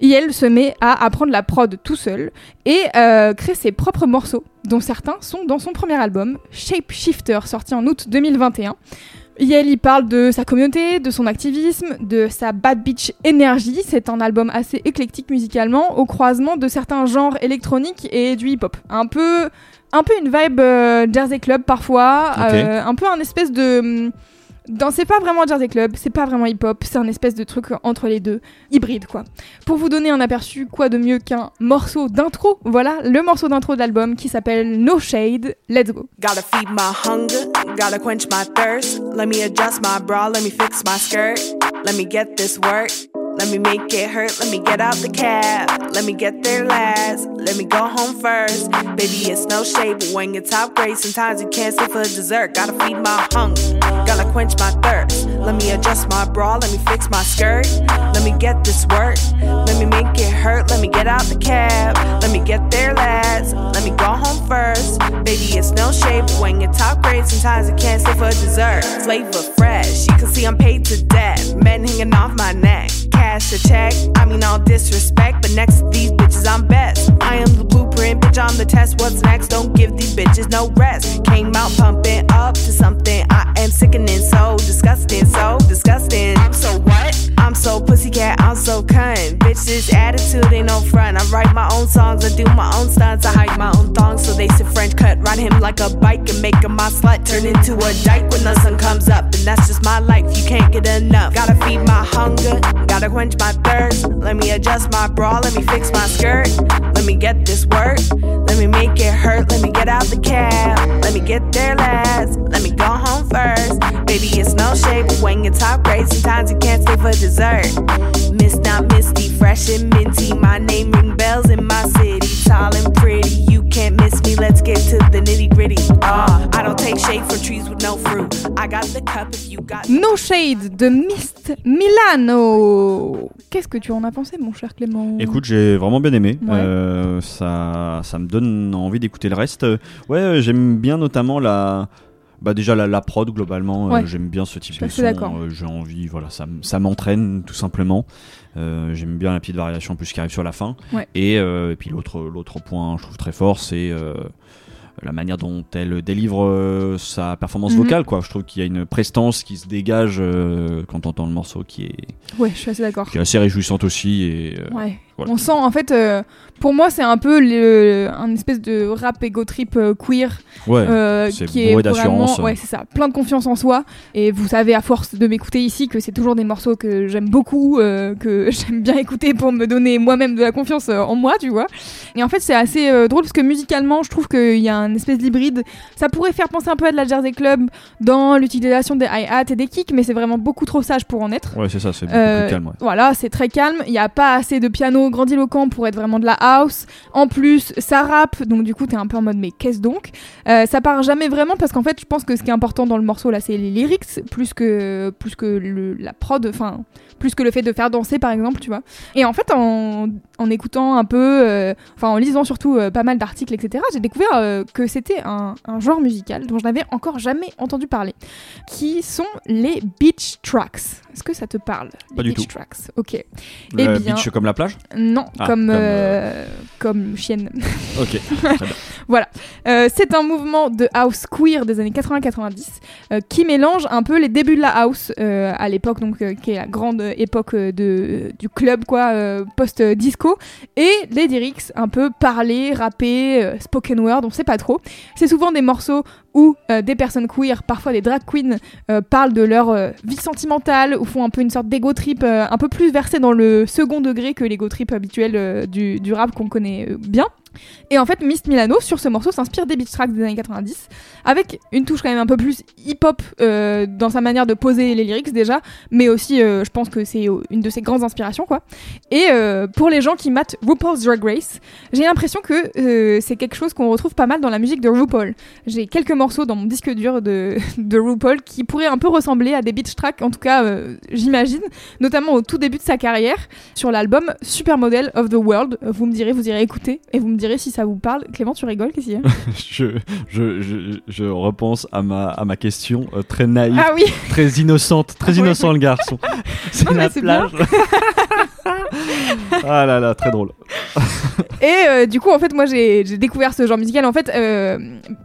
A: Yel se met à apprendre la prod tout seul et euh, crée ses propres morceaux, dont certains sont dans son premier album, Shapeshifter, sorti en août 2021. Yel y parle de sa communauté, de son activisme, de sa bad bitch énergie. C'est un album assez éclectique musicalement, au croisement de certains genres électroniques et du hip-hop. Un peu, un peu une vibe euh, Jersey Club parfois, euh, un peu un espèce de... dans- c'est pas vraiment Jersey Club, c'est pas vraiment hip-hop, c'est un espèce de truc entre les deux, hybride quoi. Pour vous donner un aperçu, quoi de mieux qu'un morceau d'intro Voilà, le morceau d'intro de l'album qui s'appelle No Shade. Let's go.
D: Gotta feed my hunger, gotta quench my thirst. Let me adjust my bra, let me fix my skirt. Let me get this work, let me make it hurt. Let me get out the cab, let me get there last. Let me go home first. Baby, it's no shade, but when you're top grade, sometimes you can't stay for dessert. Gotta feed my hunger, gotta quench my thirst. Let me adjust my bra, let me fix my skirt. Let me get this work, let me make it hurt. Let me get out the cab, let me get there last. Let me go home first. Baby, it's no shade, but when you're top grade, sometimes you can't stay for dessert. Flavor fresh, you can see I'm paid to death. Men hanging off my neck, cash a check. I mean, all disrespect, but next to these bitches, I'm best. I am the blueprint, bitch, I'm the test. What's next? Don't give these bitches no rest. Came out pumping up to something. I am sickening, so disgusting, so disgusting. I'm so what? I'm so pussycat, I'm so cunt. Bitch, this attitude ain't no front. I write my own songs, I do my own stunts. I hide my own thongs, so they say French cut. Ride him like a bike and make him my slut. Turn into a dyke when the sun comes up. And that's just my life, you can't get enough. Gotta feed my hunger, gotta quench my thirst. Let me adjust my bra, let me fix my skirt. Let me get this work, let me make it hurt. Let me get out the cab, let me get there last. Let me go home first. Baby, it's no but when top grade, sometimes you can't stay for dessert. Miss not misty, fresh and minty. My name ring bells in my city. Tall and pretty, you can't miss me. Let's get to the nitty gritty. Ah, I don't take shade from trees with no fruit. I got the cup if you got.
A: No Shade de Mist Milano. Qu'est-ce que tu en as pensé, mon cher Clément?
B: Écoute, j'ai vraiment bien aimé.
A: Ouais.
B: Euh, ça, ça me donne envie d'écouter le reste. Ouais, j'aime bien notamment la. Bah déjà la, la prod globalement, euh, j'aime bien ce type de son. euh, j'ai envie, voilà, ça, ça m'entraîne tout simplement. Euh, j'aime bien la petite variation en plus qui arrive sur la fin.
A: Ouais.
B: Et, euh, et puis l'autre, l'autre point, je trouve très fort, c'est la manière dont elle délivre sa performance
A: Mhm.
B: vocale. Quoi. Je trouve qu'il y a une prestance qui se dégage quand on entend le morceau qui est,
A: Ouais, je suis assez d'accord.
B: qui est assez réjouissante aussi. Et,
A: Ouais.
B: Voilà.
A: On sent en fait, euh, pour moi, c'est un peu le, un espèce de rap ego trip euh, queer
B: ouais.
A: euh,
B: c'est
A: qui est
B: d'assurance.
A: ouais, c'est ça, plein de confiance en soi. Et vous savez, à force de m'écouter ici, que c'est toujours des morceaux que j'aime beaucoup, que j'aime bien écouter pour me donner moi-même de la confiance en moi, tu vois. Et en fait, c'est assez drôle parce que musicalement, je trouve qu'il y a un espèce d'hybride. Ça pourrait faire penser un peu à de la Jersey Club dans l'utilisation des hi-hats et des kicks, mais c'est vraiment beaucoup trop sage pour en être.
B: Ouais, c'est ça, c'est beaucoup plus calme. ouais.
A: Voilà, c'est très calme. Il n'y a pas assez de piano trop grandiloquent pour être vraiment de la house. En plus, ça rappe, donc du coup, t'es un peu en mode mais qu'est-ce donc? Euh, Ça part jamais vraiment parce qu'en fait, je pense que ce qui est important dans le morceau là, c'est les lyrics plus que plus que le- la prod, enfin plus que le fait de faire danser par exemple, tu vois. Et en fait, en, en écoutant un peu, euh, enfin en lisant surtout euh, pas mal d'articles, etc., j'ai découvert euh, que c'était un, un genre musical dont je n'avais encore jamais entendu parler, qui sont les beach tracks. Est-ce que ça te parle
B: Pas
A: les
B: du
A: beach
B: tout.
A: tracks? Ok. Eh
B: Euh,
A: bien-
B: Beach comme la plage?
A: Non,
B: Ah,
A: comme
B: comme,
A: euh, comme chienne.
B: Ok.
A: Euh, c'est un mouvement de house queer des années 80-90 euh, qui mélange un peu les débuts de la house à l'époque donc qui est la grande époque de du club quoi euh, post disco et les lyrics un peu parlés, rappés, spoken word, on sait pas trop. C'est souvent des morceaux où euh, des personnes queer, parfois des drag queens, euh, parlent de leur euh, vie sentimentale ou font un peu une sorte d'ego trip un peu plus versé dans le second degré que l'ego trip habituel du, du rap qu'on connaît bien. Et en fait, Miss Milano, sur ce morceau, s'inspire des beat tracks des années 90, avec une touche quand même un peu plus hip-hop euh, dans sa manière de poser les lyrics déjà, mais aussi, euh, je pense que c'est euh, une de ses grandes inspirations, quoi. Et pour les gens qui matent RuPaul's Drag Race, j'ai l'impression que c'est quelque chose qu'on retrouve pas mal dans la musique de RuPaul. J'ai quelques morceaux dans mon disque dur de, RuPaul qui pourraient un peu ressembler à des beat tracks, en tout cas, j'imagine, notamment au tout début de sa carrière, sur l'album Supermodel of the World. Vous me direz, vous irez écouter, et vous me direz si ça vous parle. Clément, tu rigoles, qu'est-ce qu'il y a
B: je, je, je, je repense à ma, à ma question euh, très naïve,
A: Ah oui
B: très innocente, très innocent le garçon. C'est la plage. ah là là, très drôle.
A: Et euh, du coup, en fait, moi, j'ai découvert ce genre musical. En fait, euh,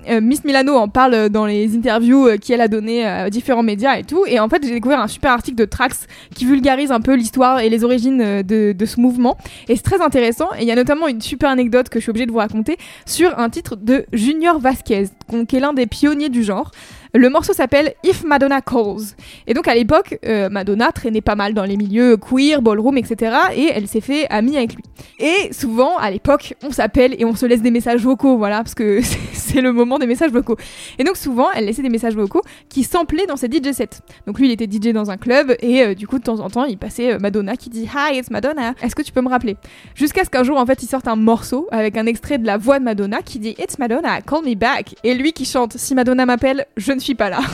A: euh, Miss Milano en parle dans les interviews euh, qu'elle a données à différents médias et tout. Et en fait, j'ai découvert un super article de Trax qui vulgarise un peu l'histoire et les origines euh, de, de ce mouvement. Et c'est très intéressant. Et il y a notamment une super anecdote que je suis obligée de vous raconter sur un titre de Junior Vasquez, qui est l'un des pionniers du genre. Le morceau s'appelle If Madonna Calls. Et donc à l'époque, euh, Madonna traînait pas mal dans les milieux queer, ballroom, etc. Et elle s'est fait amie avec lui. Et souvent, à l'époque, on s'appelle et on se laisse des messages vocaux, voilà, parce que c'est- le moment des messages vocaux. Et donc souvent, elle laissait des messages vocaux qui samplaient dans ses DJ sets. Donc lui, il était DJ dans un club et euh, du coup, de temps en temps, il passait euh, Madonna qui dit Hi, it's Madonna. Est-ce que tu peux me rappeler? Jusqu'à ce qu'un jour, en fait, il sorte un morceau avec un extrait de la voix de Madonna qui dit It's Madonna, call me back. Et lui qui chante Si Madonna m'appelle, je ne suis pas là.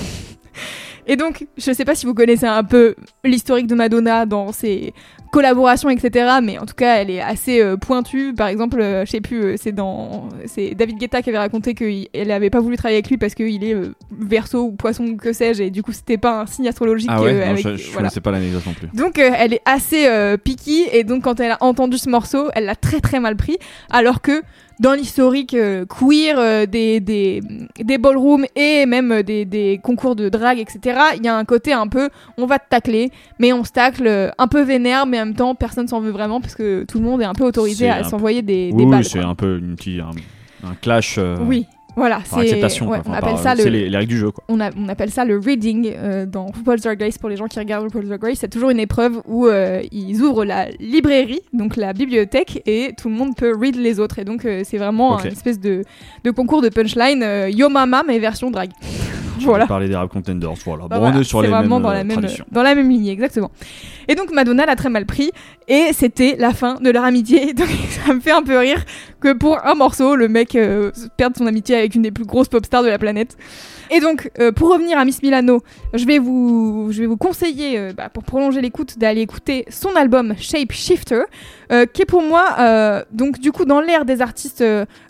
A: Et donc, je sais pas si vous connaissez un peu l'historique de Madonna dans ses collaborations, etc. Mais en tout cas, elle est assez euh, pointue. Par exemple, euh, je sais plus, euh, c'est dans, c'est David Guetta qui avait raconté qu'elle avait pas voulu travailler avec lui parce qu'il est euh, Verseau ou Poisson, que sais-je, et du coup, c'était pas un signe astrologique.
B: Ah ouais, non,
A: avec-
B: je, je
A: voilà.
B: connaissais pas l'anecdote non plus.
A: Donc elle est assez picky et donc quand elle a entendu ce morceau, elle l'a très très mal pris. Alors que dans l'historique euh, queer euh, des, des, des ballrooms et même euh, des, des concours de drague, etc., il y a un côté un peu on va te tacler, mais on se tacle un peu vénère, mais en même temps personne s'en veut vraiment parce que tout le monde est un peu autorisé à s'envoyer des,
B: Oui,
A: des
B: oui,
A: balles.
B: c'est un peu une petite, un, un clash euh,
A: Oui, voilà, c'est
B: acceptation.
A: ouais,
B: quoi.
A: on appelle
B: par-
A: ça le,
B: les, les règles du jeu. Quoi.
A: on, a- on appelle ça le reading euh, dans RuPaul's Drag Race pour les gens qui regardent RuPaul's Drag Race. C'est toujours une épreuve où euh, ils ouvrent la librairie, donc la bibliothèque, et tout le monde peut read les autres. Et donc euh, c'est vraiment une espèce de, de concours de punchline euh, Yo Mama mais version drag. Voilà.
B: Parler des rap contenders. Voilà.
A: Bah
B: bon,
A: voilà,
B: on est sur les mêmes
A: dans
B: euh,
A: la même dans la même lignée exactement. Et donc Madonna l'a très mal pris et c'était la fin de leur amitié. Donc ça me fait un peu rire que pour un morceau le mec euh, perde son amitié avec une des plus grosses pop stars de la planète. Et donc euh, pour revenir à Miss Milano, je vais vous je vais vous conseiller euh, bah, pour prolonger l'écoute d'aller écouter son album Shape Shifter euh, qui est pour moi donc du coup dans l'ère des artistes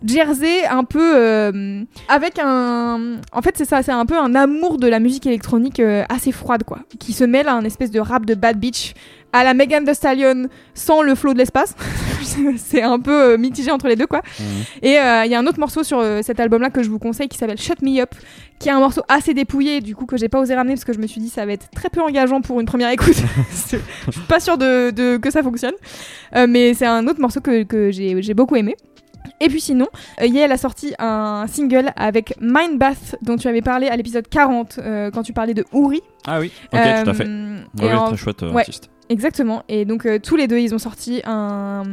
A: Jersey un peu avec un en fait c'est ça c'est un peu un amour de la musique électronique assez froide quoi qui se mêle à un espèce de rap de bad bitch à la Megan Thee Stallion sans le flow de l'espace c'est un peu euh, mitigé entre les deux quoi
B: Mhm.
A: et euh, il y a un autre morceau sur euh, cet album là que je vous conseille qui s'appelle Shut Me Up qui est un morceau assez dépouillé du coup que j'ai pas osé ramener parce que je me suis dit ça va être très peu engageant pour une première écoute je suis pas sûre de, de- que ça fonctionne mais c'est un autre morceau que, que j'ai beaucoup aimé et puis sinon, elle a sorti un single avec Mindbath dont tu avais parlé à l'épisode 40 euh, quand tu parlais de Uri.
B: Ah oui, ok, tout à fait. Ouais,
A: en-
B: très chouette
A: ouais. Exactement. Et donc euh, tous les deux, ils ont sorti un,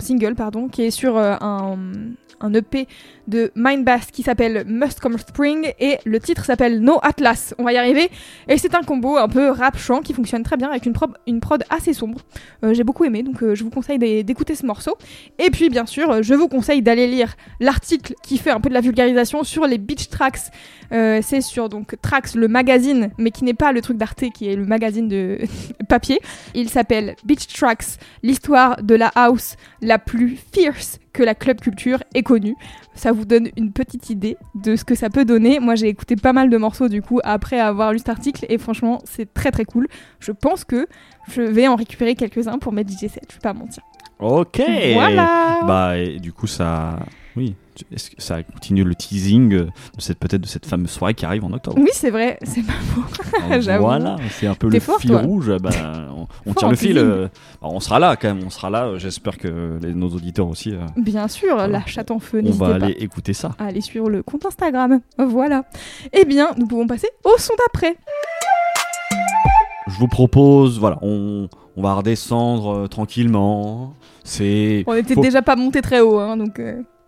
A: single, pardon, qui est sur euh, un, EP de Mindbath qui s'appelle Must Come Spring et le titre s'appelle No Atlas. On va y arriver. Et c'est un combo un peu rap-chant qui fonctionne très bien avec une, prod- assez sombre. Euh, J'ai beaucoup aimé, donc je vous conseille d'é- d'écouter ce morceau. Et puis bien sûr, je vous conseille d'aller lire l'article qui fait un peu de la vulgarisation sur les beach tracks. C'est sur donc Trax, le magazine, mais qui n'est pas le truc d'Arte, qui est le magazine de papier. Il s'appelle Beach Tracks, l'histoire de la house la plus fierce que la club culture ait connue. Ça vous donne une petite idée de ce que ça peut donner. Moi, j'ai écouté pas mal de morceaux du coup après avoir lu cet article et franchement, c'est très très cool. Je pense que je vais en récupérer quelques-uns pour mettre DJ7, je vais pas mentir.
B: Ok.
A: Voilà.
B: Bah, et du coup, ça. Oui. Tu- Est-ce que ça continue le teasing euh, de cette peut-être de cette fameuse soirée qui arrive en octobre?
A: Oui, c'est vrai, c'est pas faux. j'avoue.
B: Voilà, c'est un peu le
A: fort,
B: fil
A: toi.
B: rouge. Bah, on on tire le fil. euh, on sera là quand même. On sera là. euh, J'espère que les- nos auditeurs aussi. euh,
A: Bien sûr, la chatte en feu,
B: on va
A: pas.
B: aller écouter ça.
A: à aller sur le compte Instagram. Voilà. Eh bien, nous pouvons passer au son d'après.
B: Je vous propose, voilà, on, on va redescendre euh, tranquillement. C'est.
A: On était
B: Faut-
A: déjà pas monté très haut, hein, donc.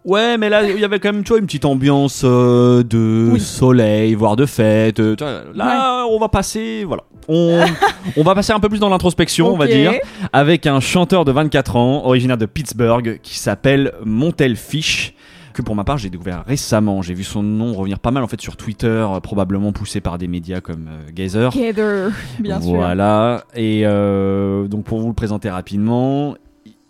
B: Ouais, mais là, il y avait quand même, tu vois, une petite ambiance euh, de
A: Oui.
B: soleil, voire de fête. euh, tu vois, là, on va passer, voilà. On, on va passer un peu plus dans l'introspection, on va dire, avec un chanteur de 24 ans, originaire de Pittsburgh, qui s'appelle Montel Fish. Que pour ma part, j'ai découvert récemment. J'ai vu son nom revenir pas mal en fait sur Twitter, euh, probablement poussé par des médias comme euh, Gazer.
A: Gather, bien sûr.
B: Voilà. Et euh, donc pour vous le présenter rapidement,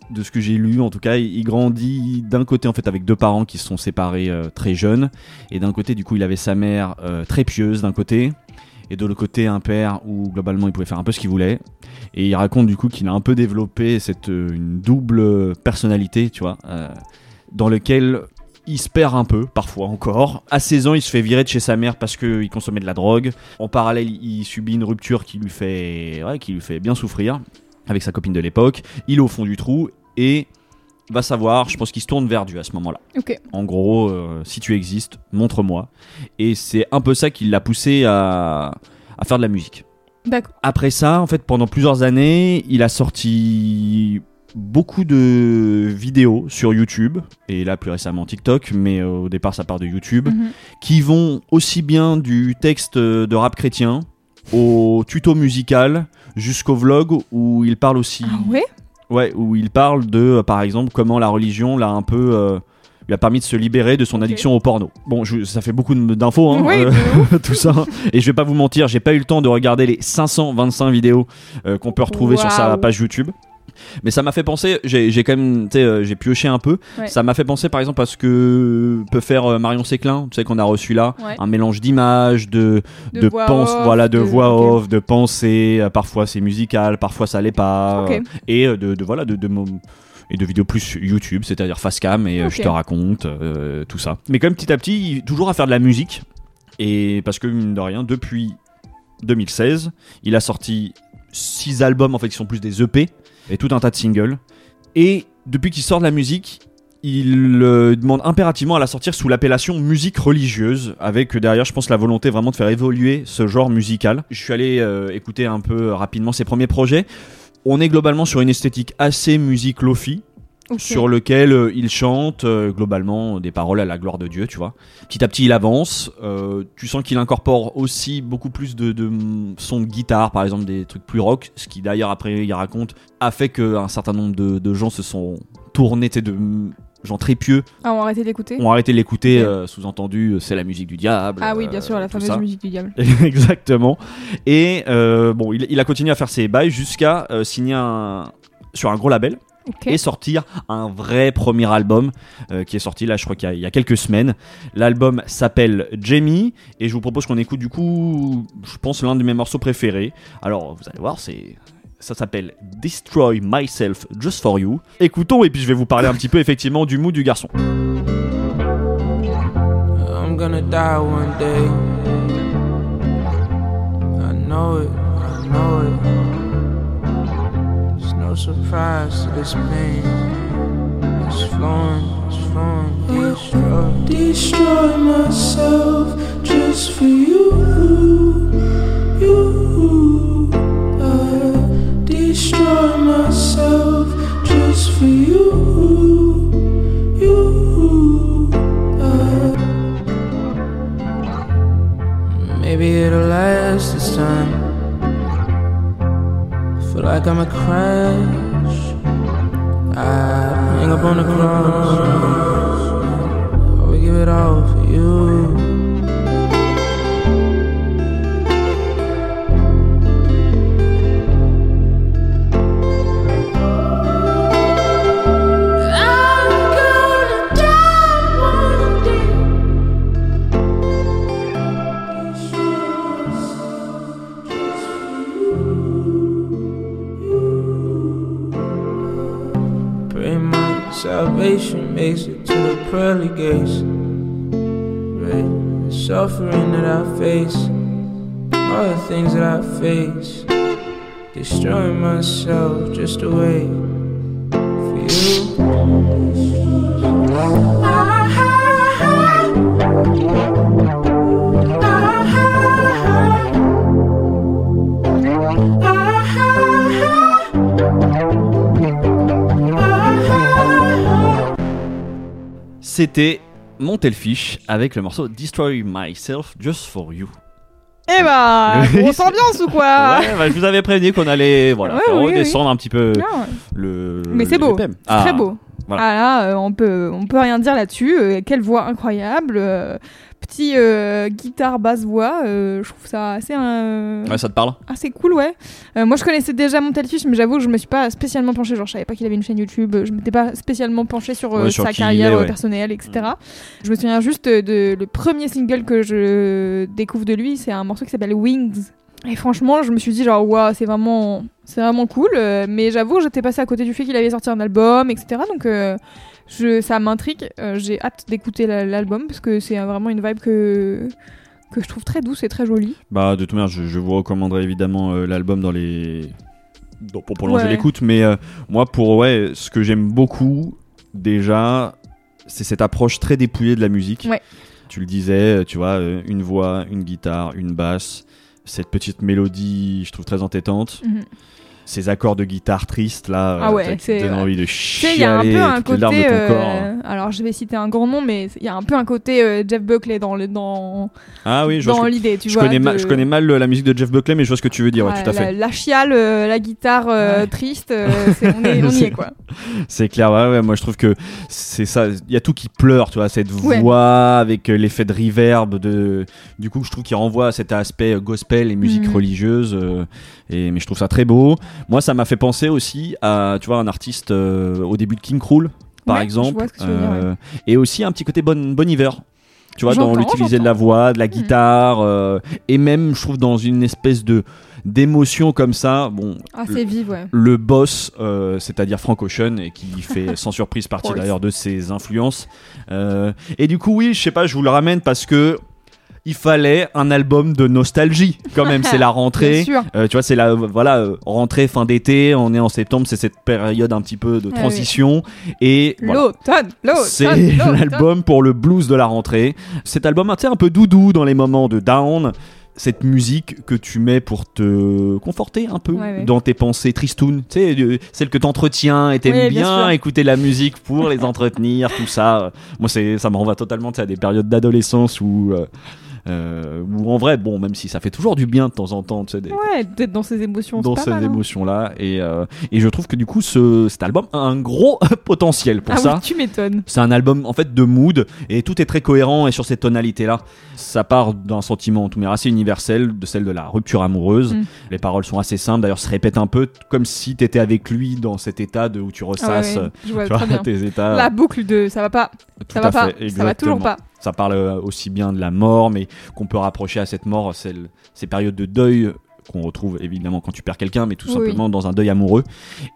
B: de ce que j'ai lu, en tout cas, il grandit d'un côté en fait avec deux parents qui se sont séparés euh, très jeunes, et d'un côté du coup il avait sa mère euh, très pieuse d'un côté, et de l'autre côté un père où globalement il pouvait faire un peu ce qu'il voulait. Et il raconte du coup qu'il a un peu développé cette euh, une double personnalité, tu vois, dans lequel il se perd un peu, parfois encore. À 16 ans, il se fait virer de chez sa mère parce qu'il consommait de la drogue. En parallèle, il subit une rupture qui lui fait bien souffrir avec sa copine de l'époque. Il est au fond du trou et va savoir, je pense qu'il se tourne vers Dieu à ce moment-là.
A: Ok.
B: En gros, euh, si tu existes, montre-moi. Et c'est un peu ça qui l'a poussé à, à faire de la musique. Après ça, en fait, pendant plusieurs années, il a sorti beaucoup de vidéos sur YouTube, et là plus récemment TikTok, mais euh, au départ ça part de YouTube,
A: Mhm.
B: qui vont aussi bien du texte de rap chrétien au tuto musical jusqu'au vlog où il parle aussi
A: Ah ouais?
B: Ouais, où il parle de, euh, par exemple, comment la religion l'a un peu. euh, lui a permis de se libérer de son addiction au porno. Bon, je- ça fait beaucoup d'infos, hein,
A: Oui,
B: euh, tout ça. Et je vais pas vous mentir, j'ai pas eu le temps de regarder les 525 vidéos euh, qu'on peut retrouver sur sa page YouTube. Mais ça m'a fait penser, j'ai quand même, euh, j'ai pioché un peu.
A: Ouais.
B: Ça m'a fait penser par exemple à ce que peut faire euh, Marion Séclin, tu sais qu'on a reçu là,
A: Ouais.
B: un mélange d'images, de,
A: De
B: de,
A: voix
B: pense-
A: off,
B: voilà, de,
A: de-
B: voix off, de pensée. euh, Parfois c'est musical, parfois ça l'est pas. Et de, de- voilà de, de et de vidéos plus YouTube, c'est-à-dire face cam et je te raconte euh, tout ça. Mais quand même petit à petit, toujours à faire de la musique et parce que mine de rien, depuis 2016, il a sorti six albums en fait qui sont plus des EP et tout un tas de singles. Et depuis qu'il sort de la musique, il euh, demande impérativement à la sortir sous l'appellation musique religieuse, avec derrière, je pense, la volonté vraiment de faire évoluer ce genre musical. Je suis allé euh, écouter un peu rapidement ses premiers projets. On est globalement sur une esthétique assez musique lofi, Sur lequel euh, il chante euh, globalement des paroles à la gloire de Dieu, tu vois. Petit à petit, il avance. euh, tu sens qu'il incorpore aussi beaucoup plus de, de sons de guitare, par exemple des trucs plus rock, ce qui d'ailleurs après il raconte a fait qu'un certain nombre de, de gens se sont tournés, de mm, gens très pieux,
A: Ah, on va arrêter d'écouter
B: ont arrêté de l'écouter. Euh, Sous-entendu, c'est la musique du diable.
A: Ah oui, bien sûr, la fameuse
B: ça.
A: musique du diable.
B: Exactement. Et euh, bon, il, il a continué à faire ses bails jusqu'à signer un, sur un gros label Et sortir un vrai premier album euh, qui est sorti là, je crois qu'il y, a- il y a quelques semaines. L'album s'appelle Jamie et je vous propose qu'on écoute du coup, je pense l'un de mes morceaux préférés. Alors vous allez voir, c'est ça s'appelle Destroy Myself Just for You. Écoutons et puis je vais vous parler un petit peu effectivement du mood du garçon.
E: I'm gonna die one day. I know it, I know it. No surprise to this pain. It's flowing, it's flowing. Destroy. destroy myself just for you. You. I destroy myself just for you. You. Maybe it'll last this time. Like I'm a crash. I hang up on the cross. Would give it all I face, all the things that I face, destroying myself just to wait for you.
B: C'était Montelfish avec le morceau Destroy Myself Just for You.
A: Eh bah, grosse ambiance ou quoi
B: Ouais, bah, je vous avais prévenu qu'on allait voilà,
A: Ouais,
B: faire
A: oui,
B: redescendre un petit peu
A: Non,
B: le.
A: Mais c'est beau,
B: Ah,
A: très beau.
B: voilà.
A: Ah là, euh, on peut, on peut rien dire là-dessus. Euh, quelle voix incroyable. euh, petit euh, guitare basse voix. euh, je trouve ça assez, euh,
B: Ouais, ça te parle?
A: assez cool, ouais. Euh, moi, je connaissais déjà Montelfish, mais j'avoue que je me suis pas spécialement penchée. Genre, je savais pas qu'il avait une chaîne YouTube. Je m'étais pas spécialement penchée sur,
B: Ouais, sur
A: sa carrière
B: est, ouais.
A: personnelle, etc. Je me souviens juste de le premier single que je découvre de lui. C'est un morceau qui s'appelle Wings. Et franchement, je me suis dit genre waouh, c'est vraiment c'est vraiment cool, mais j'avoue, j'étais passée à côté du fait qu'il avait sorti un album, etc. Donc euh, je, ça m'intrigue. Euh, J'ai hâte d'écouter la- l'album parce que c'est vraiment une vibe que que je trouve très douce et très jolie.
B: Bah, de toute manière, je, je vous recommanderai évidemment euh, l'album dans les. dans- pour prolonger
A: Ouais.
B: l'écoute, mais euh, moi, pour ouais, ce que j'aime beaucoup, déjà, c'est cette approche très dépouillée de la musique.
A: Ouais.
B: Tu le disais, tu vois, une voix, une guitare, une basse, cette petite mélodie, je trouve très entêtante.
A: Mhm.
B: Ces accords de guitare tristes là,
A: Ah
B: euh,
A: ouais, c'est-
B: donnent
A: ouais.
B: envie de
A: sais, il y a un
B: chialer
A: peu un côté.
B: ton corps.
A: euh, alors, je vais citer un grand nom, mais il y a un peu un côté euh, Jeff Buckley dans le dans
B: Ah oui, je,
A: dans l'idée, tu
B: je
A: vois.
B: connais,
A: de-
B: je connais mal euh, la musique de Jeff Buckley, mais je vois ce que tu veux dire, ouais,
A: Ouais,
B: tout à
A: la,
B: fait.
A: la chiale, euh, la guitare euh,
B: Ouais.
A: triste, euh, on, est, on y est quoi.
B: C'est clair, ouais, ouais, moi je trouve que c'est ça, il y a tout qui pleure, tu vois, cette voix avec euh, l'effet de reverb, de, du coup je trouve qu'il renvoie à cet aspect euh, gospel et musique
A: Mhm.
B: religieuse, euh, et, mais je trouve ça très beau. Moi ça m'a fait penser aussi à, tu vois, un artiste euh, au début de King Krul, par
A: Ouais,
B: exemple,
A: dire, ouais.
B: euh, et aussi un petit côté bon, bon hiver. Tu vois, dans l'utiliser de la voix, de la
A: Mhm.
B: guitare, euh, et même, je trouve, dans une espèce de d'émotion comme ça. Bon,
A: Assez vive, ouais.
B: le boss, euh, c'est-à-dire Frank Ocean, et qui fait sans surprise partie d'ailleurs de ses influences. Euh, et du coup, oui, je sais pas, je vous le ramène parce que il fallait un album de nostalgie quand même. c'est la rentrée. Euh, tu vois, c'est la voilà euh, rentrée fin d'été. On est en septembre, c'est cette période un petit peu de
A: oui.
B: transition. Et voilà. C'est l'album pour le blues de la rentrée. Cet album, tu sais, un peu doudou dans les moments de down. Cette musique que tu mets pour te conforter un peu
A: Ouais, ouais.
B: dans tes pensées tristounes, tu sais, euh, celle que t'entretiens et t'aimes
A: bien
B: écouter la musique pour les entretenir, tout ça. Moi, c'est, ça me renvoie totalement à des périodes d'adolescence où, euh, euh, où en vrai, bon, même si ça fait toujours du bien de temps en temps, tu sais, des-
A: Ouais, d'être dans ces émotions,
B: dans ces
A: hein.
B: émotions-là. Et, euh, et je trouve que du coup, ce, cet album a un gros potentiel pour
A: Ah
B: ça.
A: oui, tu m'étonnes.
B: C'est un album en fait de mood et tout est très cohérent et sur ces tonalités là. Ça part d'un sentiment tout mais assez universel de celle de la rupture amoureuse.
A: Mm.
B: Les paroles sont assez simples d'ailleurs se répètent un peu comme si t'étais avec lui dans cet état de où tu
A: Ah ouais,
B: ressasses
A: ouais, je vois
B: tu vois, tes états.
A: La boucle de ça va pas,
B: Tout
A: ça va pas, ça va toujours pas.
B: Ça parle euh, aussi bien de la mort mais qu'on peut rapprocher à cette mort celle, ces périodes de deuil qu'on retrouve évidemment quand tu perds quelqu'un, mais tout
A: Oui,
B: simplement dans un deuil amoureux.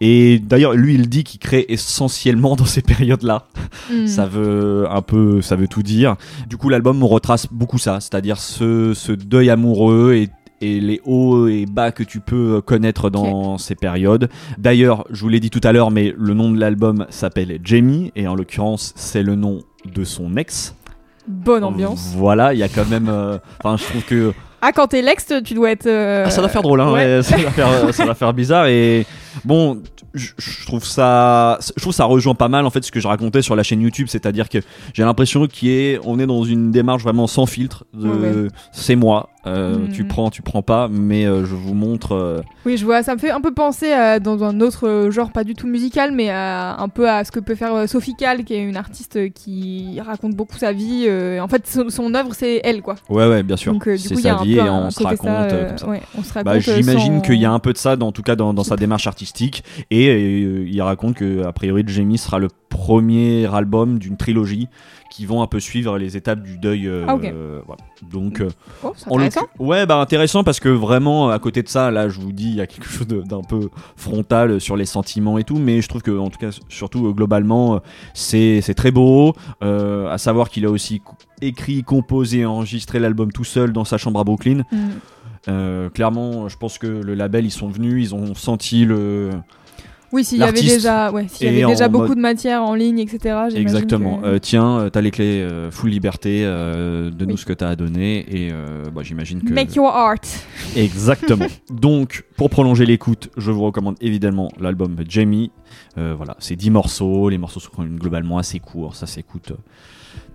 B: Et d'ailleurs, lui, il dit qu'il crée essentiellement dans ces périodes-là.
A: Hmm.
B: Ça veut un peu, ça veut tout dire. Du coup, l'album retrace beaucoup ça, c'est-à-dire ce, ce deuil amoureux et et les hauts et bas que tu peux connaître dans ces périodes. D'ailleurs, je vous l'ai dit tout à l'heure, mais le nom de l'album s'appelle Jamie, et en l'occurrence, c'est le nom de son ex.
A: Bonne ambiance.
B: Voilà, il y a quand même. euh, Enfin, je trouve que
A: Ah, quand t'es l'ex, tu dois être. euh,
B: Ah, ça doit faire drôle, hein,
A: ouais,
B: ça, doit faire, ça doit faire bizarre et bon, je trouve ça, je trouve ça rejoint pas mal en fait ce que je racontais sur la chaîne YouTube, c'est-à-dire que j'ai l'impression qu'on est, on est dans une démarche vraiment sans filtre. De,
A: Ouais,
B: C'est moi, euh,
A: Mhm.
B: tu prends, tu prends pas, mais euh, je vous montre. euh,
A: Oui, je vois. Ça me fait un peu penser dans un autre genre, pas du tout musical, mais un peu à ce que peut faire Sophie Calle, qui est une artiste qui raconte beaucoup sa vie. en fait, son, son œuvre, c'est elle, quoi.
B: Ouais, ouais, bien sûr. C'est sa vie et on se raconte. j'imagine qu'il y a un peu de ça, dans, en tout cas dans, dans sa démarche artistique, et euh, il raconte que a priori Jamie sera le premier album d'une trilogie qui vont un peu suivre les étapes du deuil. euh,
A: Ah,
B: voilà. Donc, euh,
A: Oh, intéressant.
B: ouais, bah intéressant parce que vraiment à côté de ça, là, je vous dis, il y a quelque chose d'un peu frontal sur les sentiments et tout, mais je trouve que en tout cas, surtout euh, globalement, c'est c'est très beau. À savoir qu'il a aussi écrit, composé, et enregistré l'album tout seul dans sa chambre à Brooklyn.
A: Mm.
B: Euh, clairement, je pense que le label, ils sont venus, ils ont senti le.
A: Oui, s'il y avait déjà, ouais, y avait déjà beaucoup
B: mode-
A: de matière en ligne, etc.
B: Exactement.
A: que-
B: Euh, tiens, euh, t'as les clés, euh, full liberté, euh, donne-nous
A: Oui.
B: ce que t'as à donner, et bah, j'imagine que.
A: Make your art.
B: Exactement. Donc, pour prolonger l'écoute, je vous recommande évidemment l'album Jamie. Voilà, c'est 10 morceaux. Les morceaux sont globalement assez courts. Ça s'écoute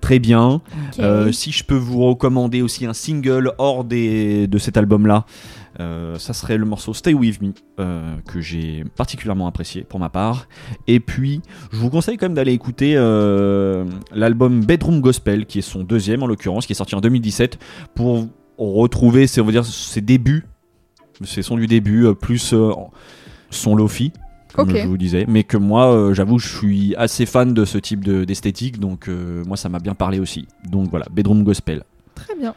B: très bien. Euh, si je peux vous recommander aussi un single hors des, de cet album-là, euh, ça serait le morceau Stay With Me, euh, que j'ai particulièrement apprécié pour ma part. Et puis, je vous conseille quand même d'aller écouter l'album Bedroom Gospel, qui est son deuxième en l'occurrence, qui est sorti en 2017, pour retrouver, c'est on va dire, ses débuts. C'est son du début, plus son lofi. Comme je vous disais, mais que moi, euh, j'avoue, je suis assez fan de ce type de- d'esthétique, donc euh, moi, ça m'a bien parlé aussi. Donc voilà, Bedroom Gospel.
A: Très bien.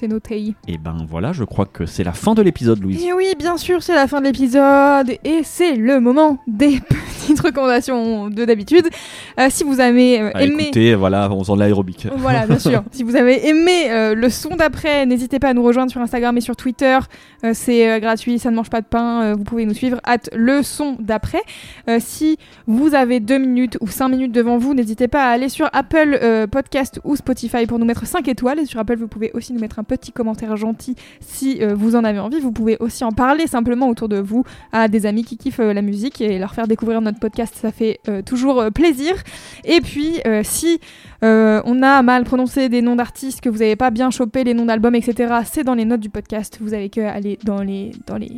A: C'est noté.
B: Et ben voilà, je crois que c'est la fin de l'épisode, Louise.
A: Et oui, bien sûr, c'est la fin de l'épisode et c'est le moment des petites recommandations de d'habitude. Euh, si vous avez euh,
B: À
A: aimé.
B: écouter, voilà, on faisant de l'aérobic.
A: Voilà, bien sûr. si vous avez aimé euh, le son d'après, n'hésitez pas à nous rejoindre sur Instagram et sur Twitter. C'est gratuit, ça ne mange pas de pain. Vous pouvez nous suivre at le son d'après. Si vous avez deux minutes ou cinq minutes devant vous, n'hésitez pas à aller sur Apple Podcast ou Spotify pour nous mettre 5 étoiles. Et sur Apple, vous pouvez aussi nous mettre un petit commentaire gentil si euh, vous en avez envie. Vous pouvez aussi en parler simplement autour de vous à des amis qui kiffent euh, la musique et leur faire découvrir notre podcast. Ça fait euh, toujours plaisir. Et puis, si euh, on a mal prononcé des noms d'artistes, que vous n'avez pas bien chopé les noms d'albums, etc. C'est dans les notes du podcast. Vous avez que aller dans les, dans les,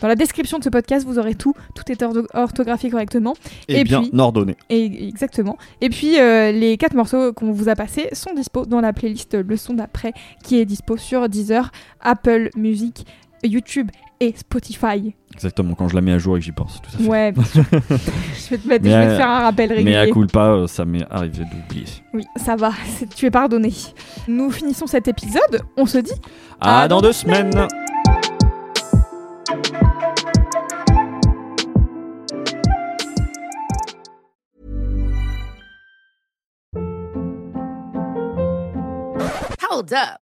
A: dans la description de ce podcast. Vous aurez tout. Tout est ortho- orthographié correctement.
B: Et,
A: et
B: bien
A: puis-
B: ordonné.
A: Et exactement. Et puis euh, les quatre morceaux qu'on vous a passés sont dispo dans la playlist Le son d'après, qui est dispo sur Deezer, Apple Music, YouTube et Spotify.
B: Exactement, quand je la mets à jour et que j'y pense. Tout à fait.
A: Ouais, bien sûr. je vais te, mettre- je vais te
B: euh,
A: faire un rappel régulier.
B: Mais à coup pas, ça m'est arrivé d'oublier.
A: Oui, ça va, tu es pardonné. Nous finissons cet épisode, on se dit
B: À
A: À dans
B: deux
A: deux
B: semaines.
F: Hold up.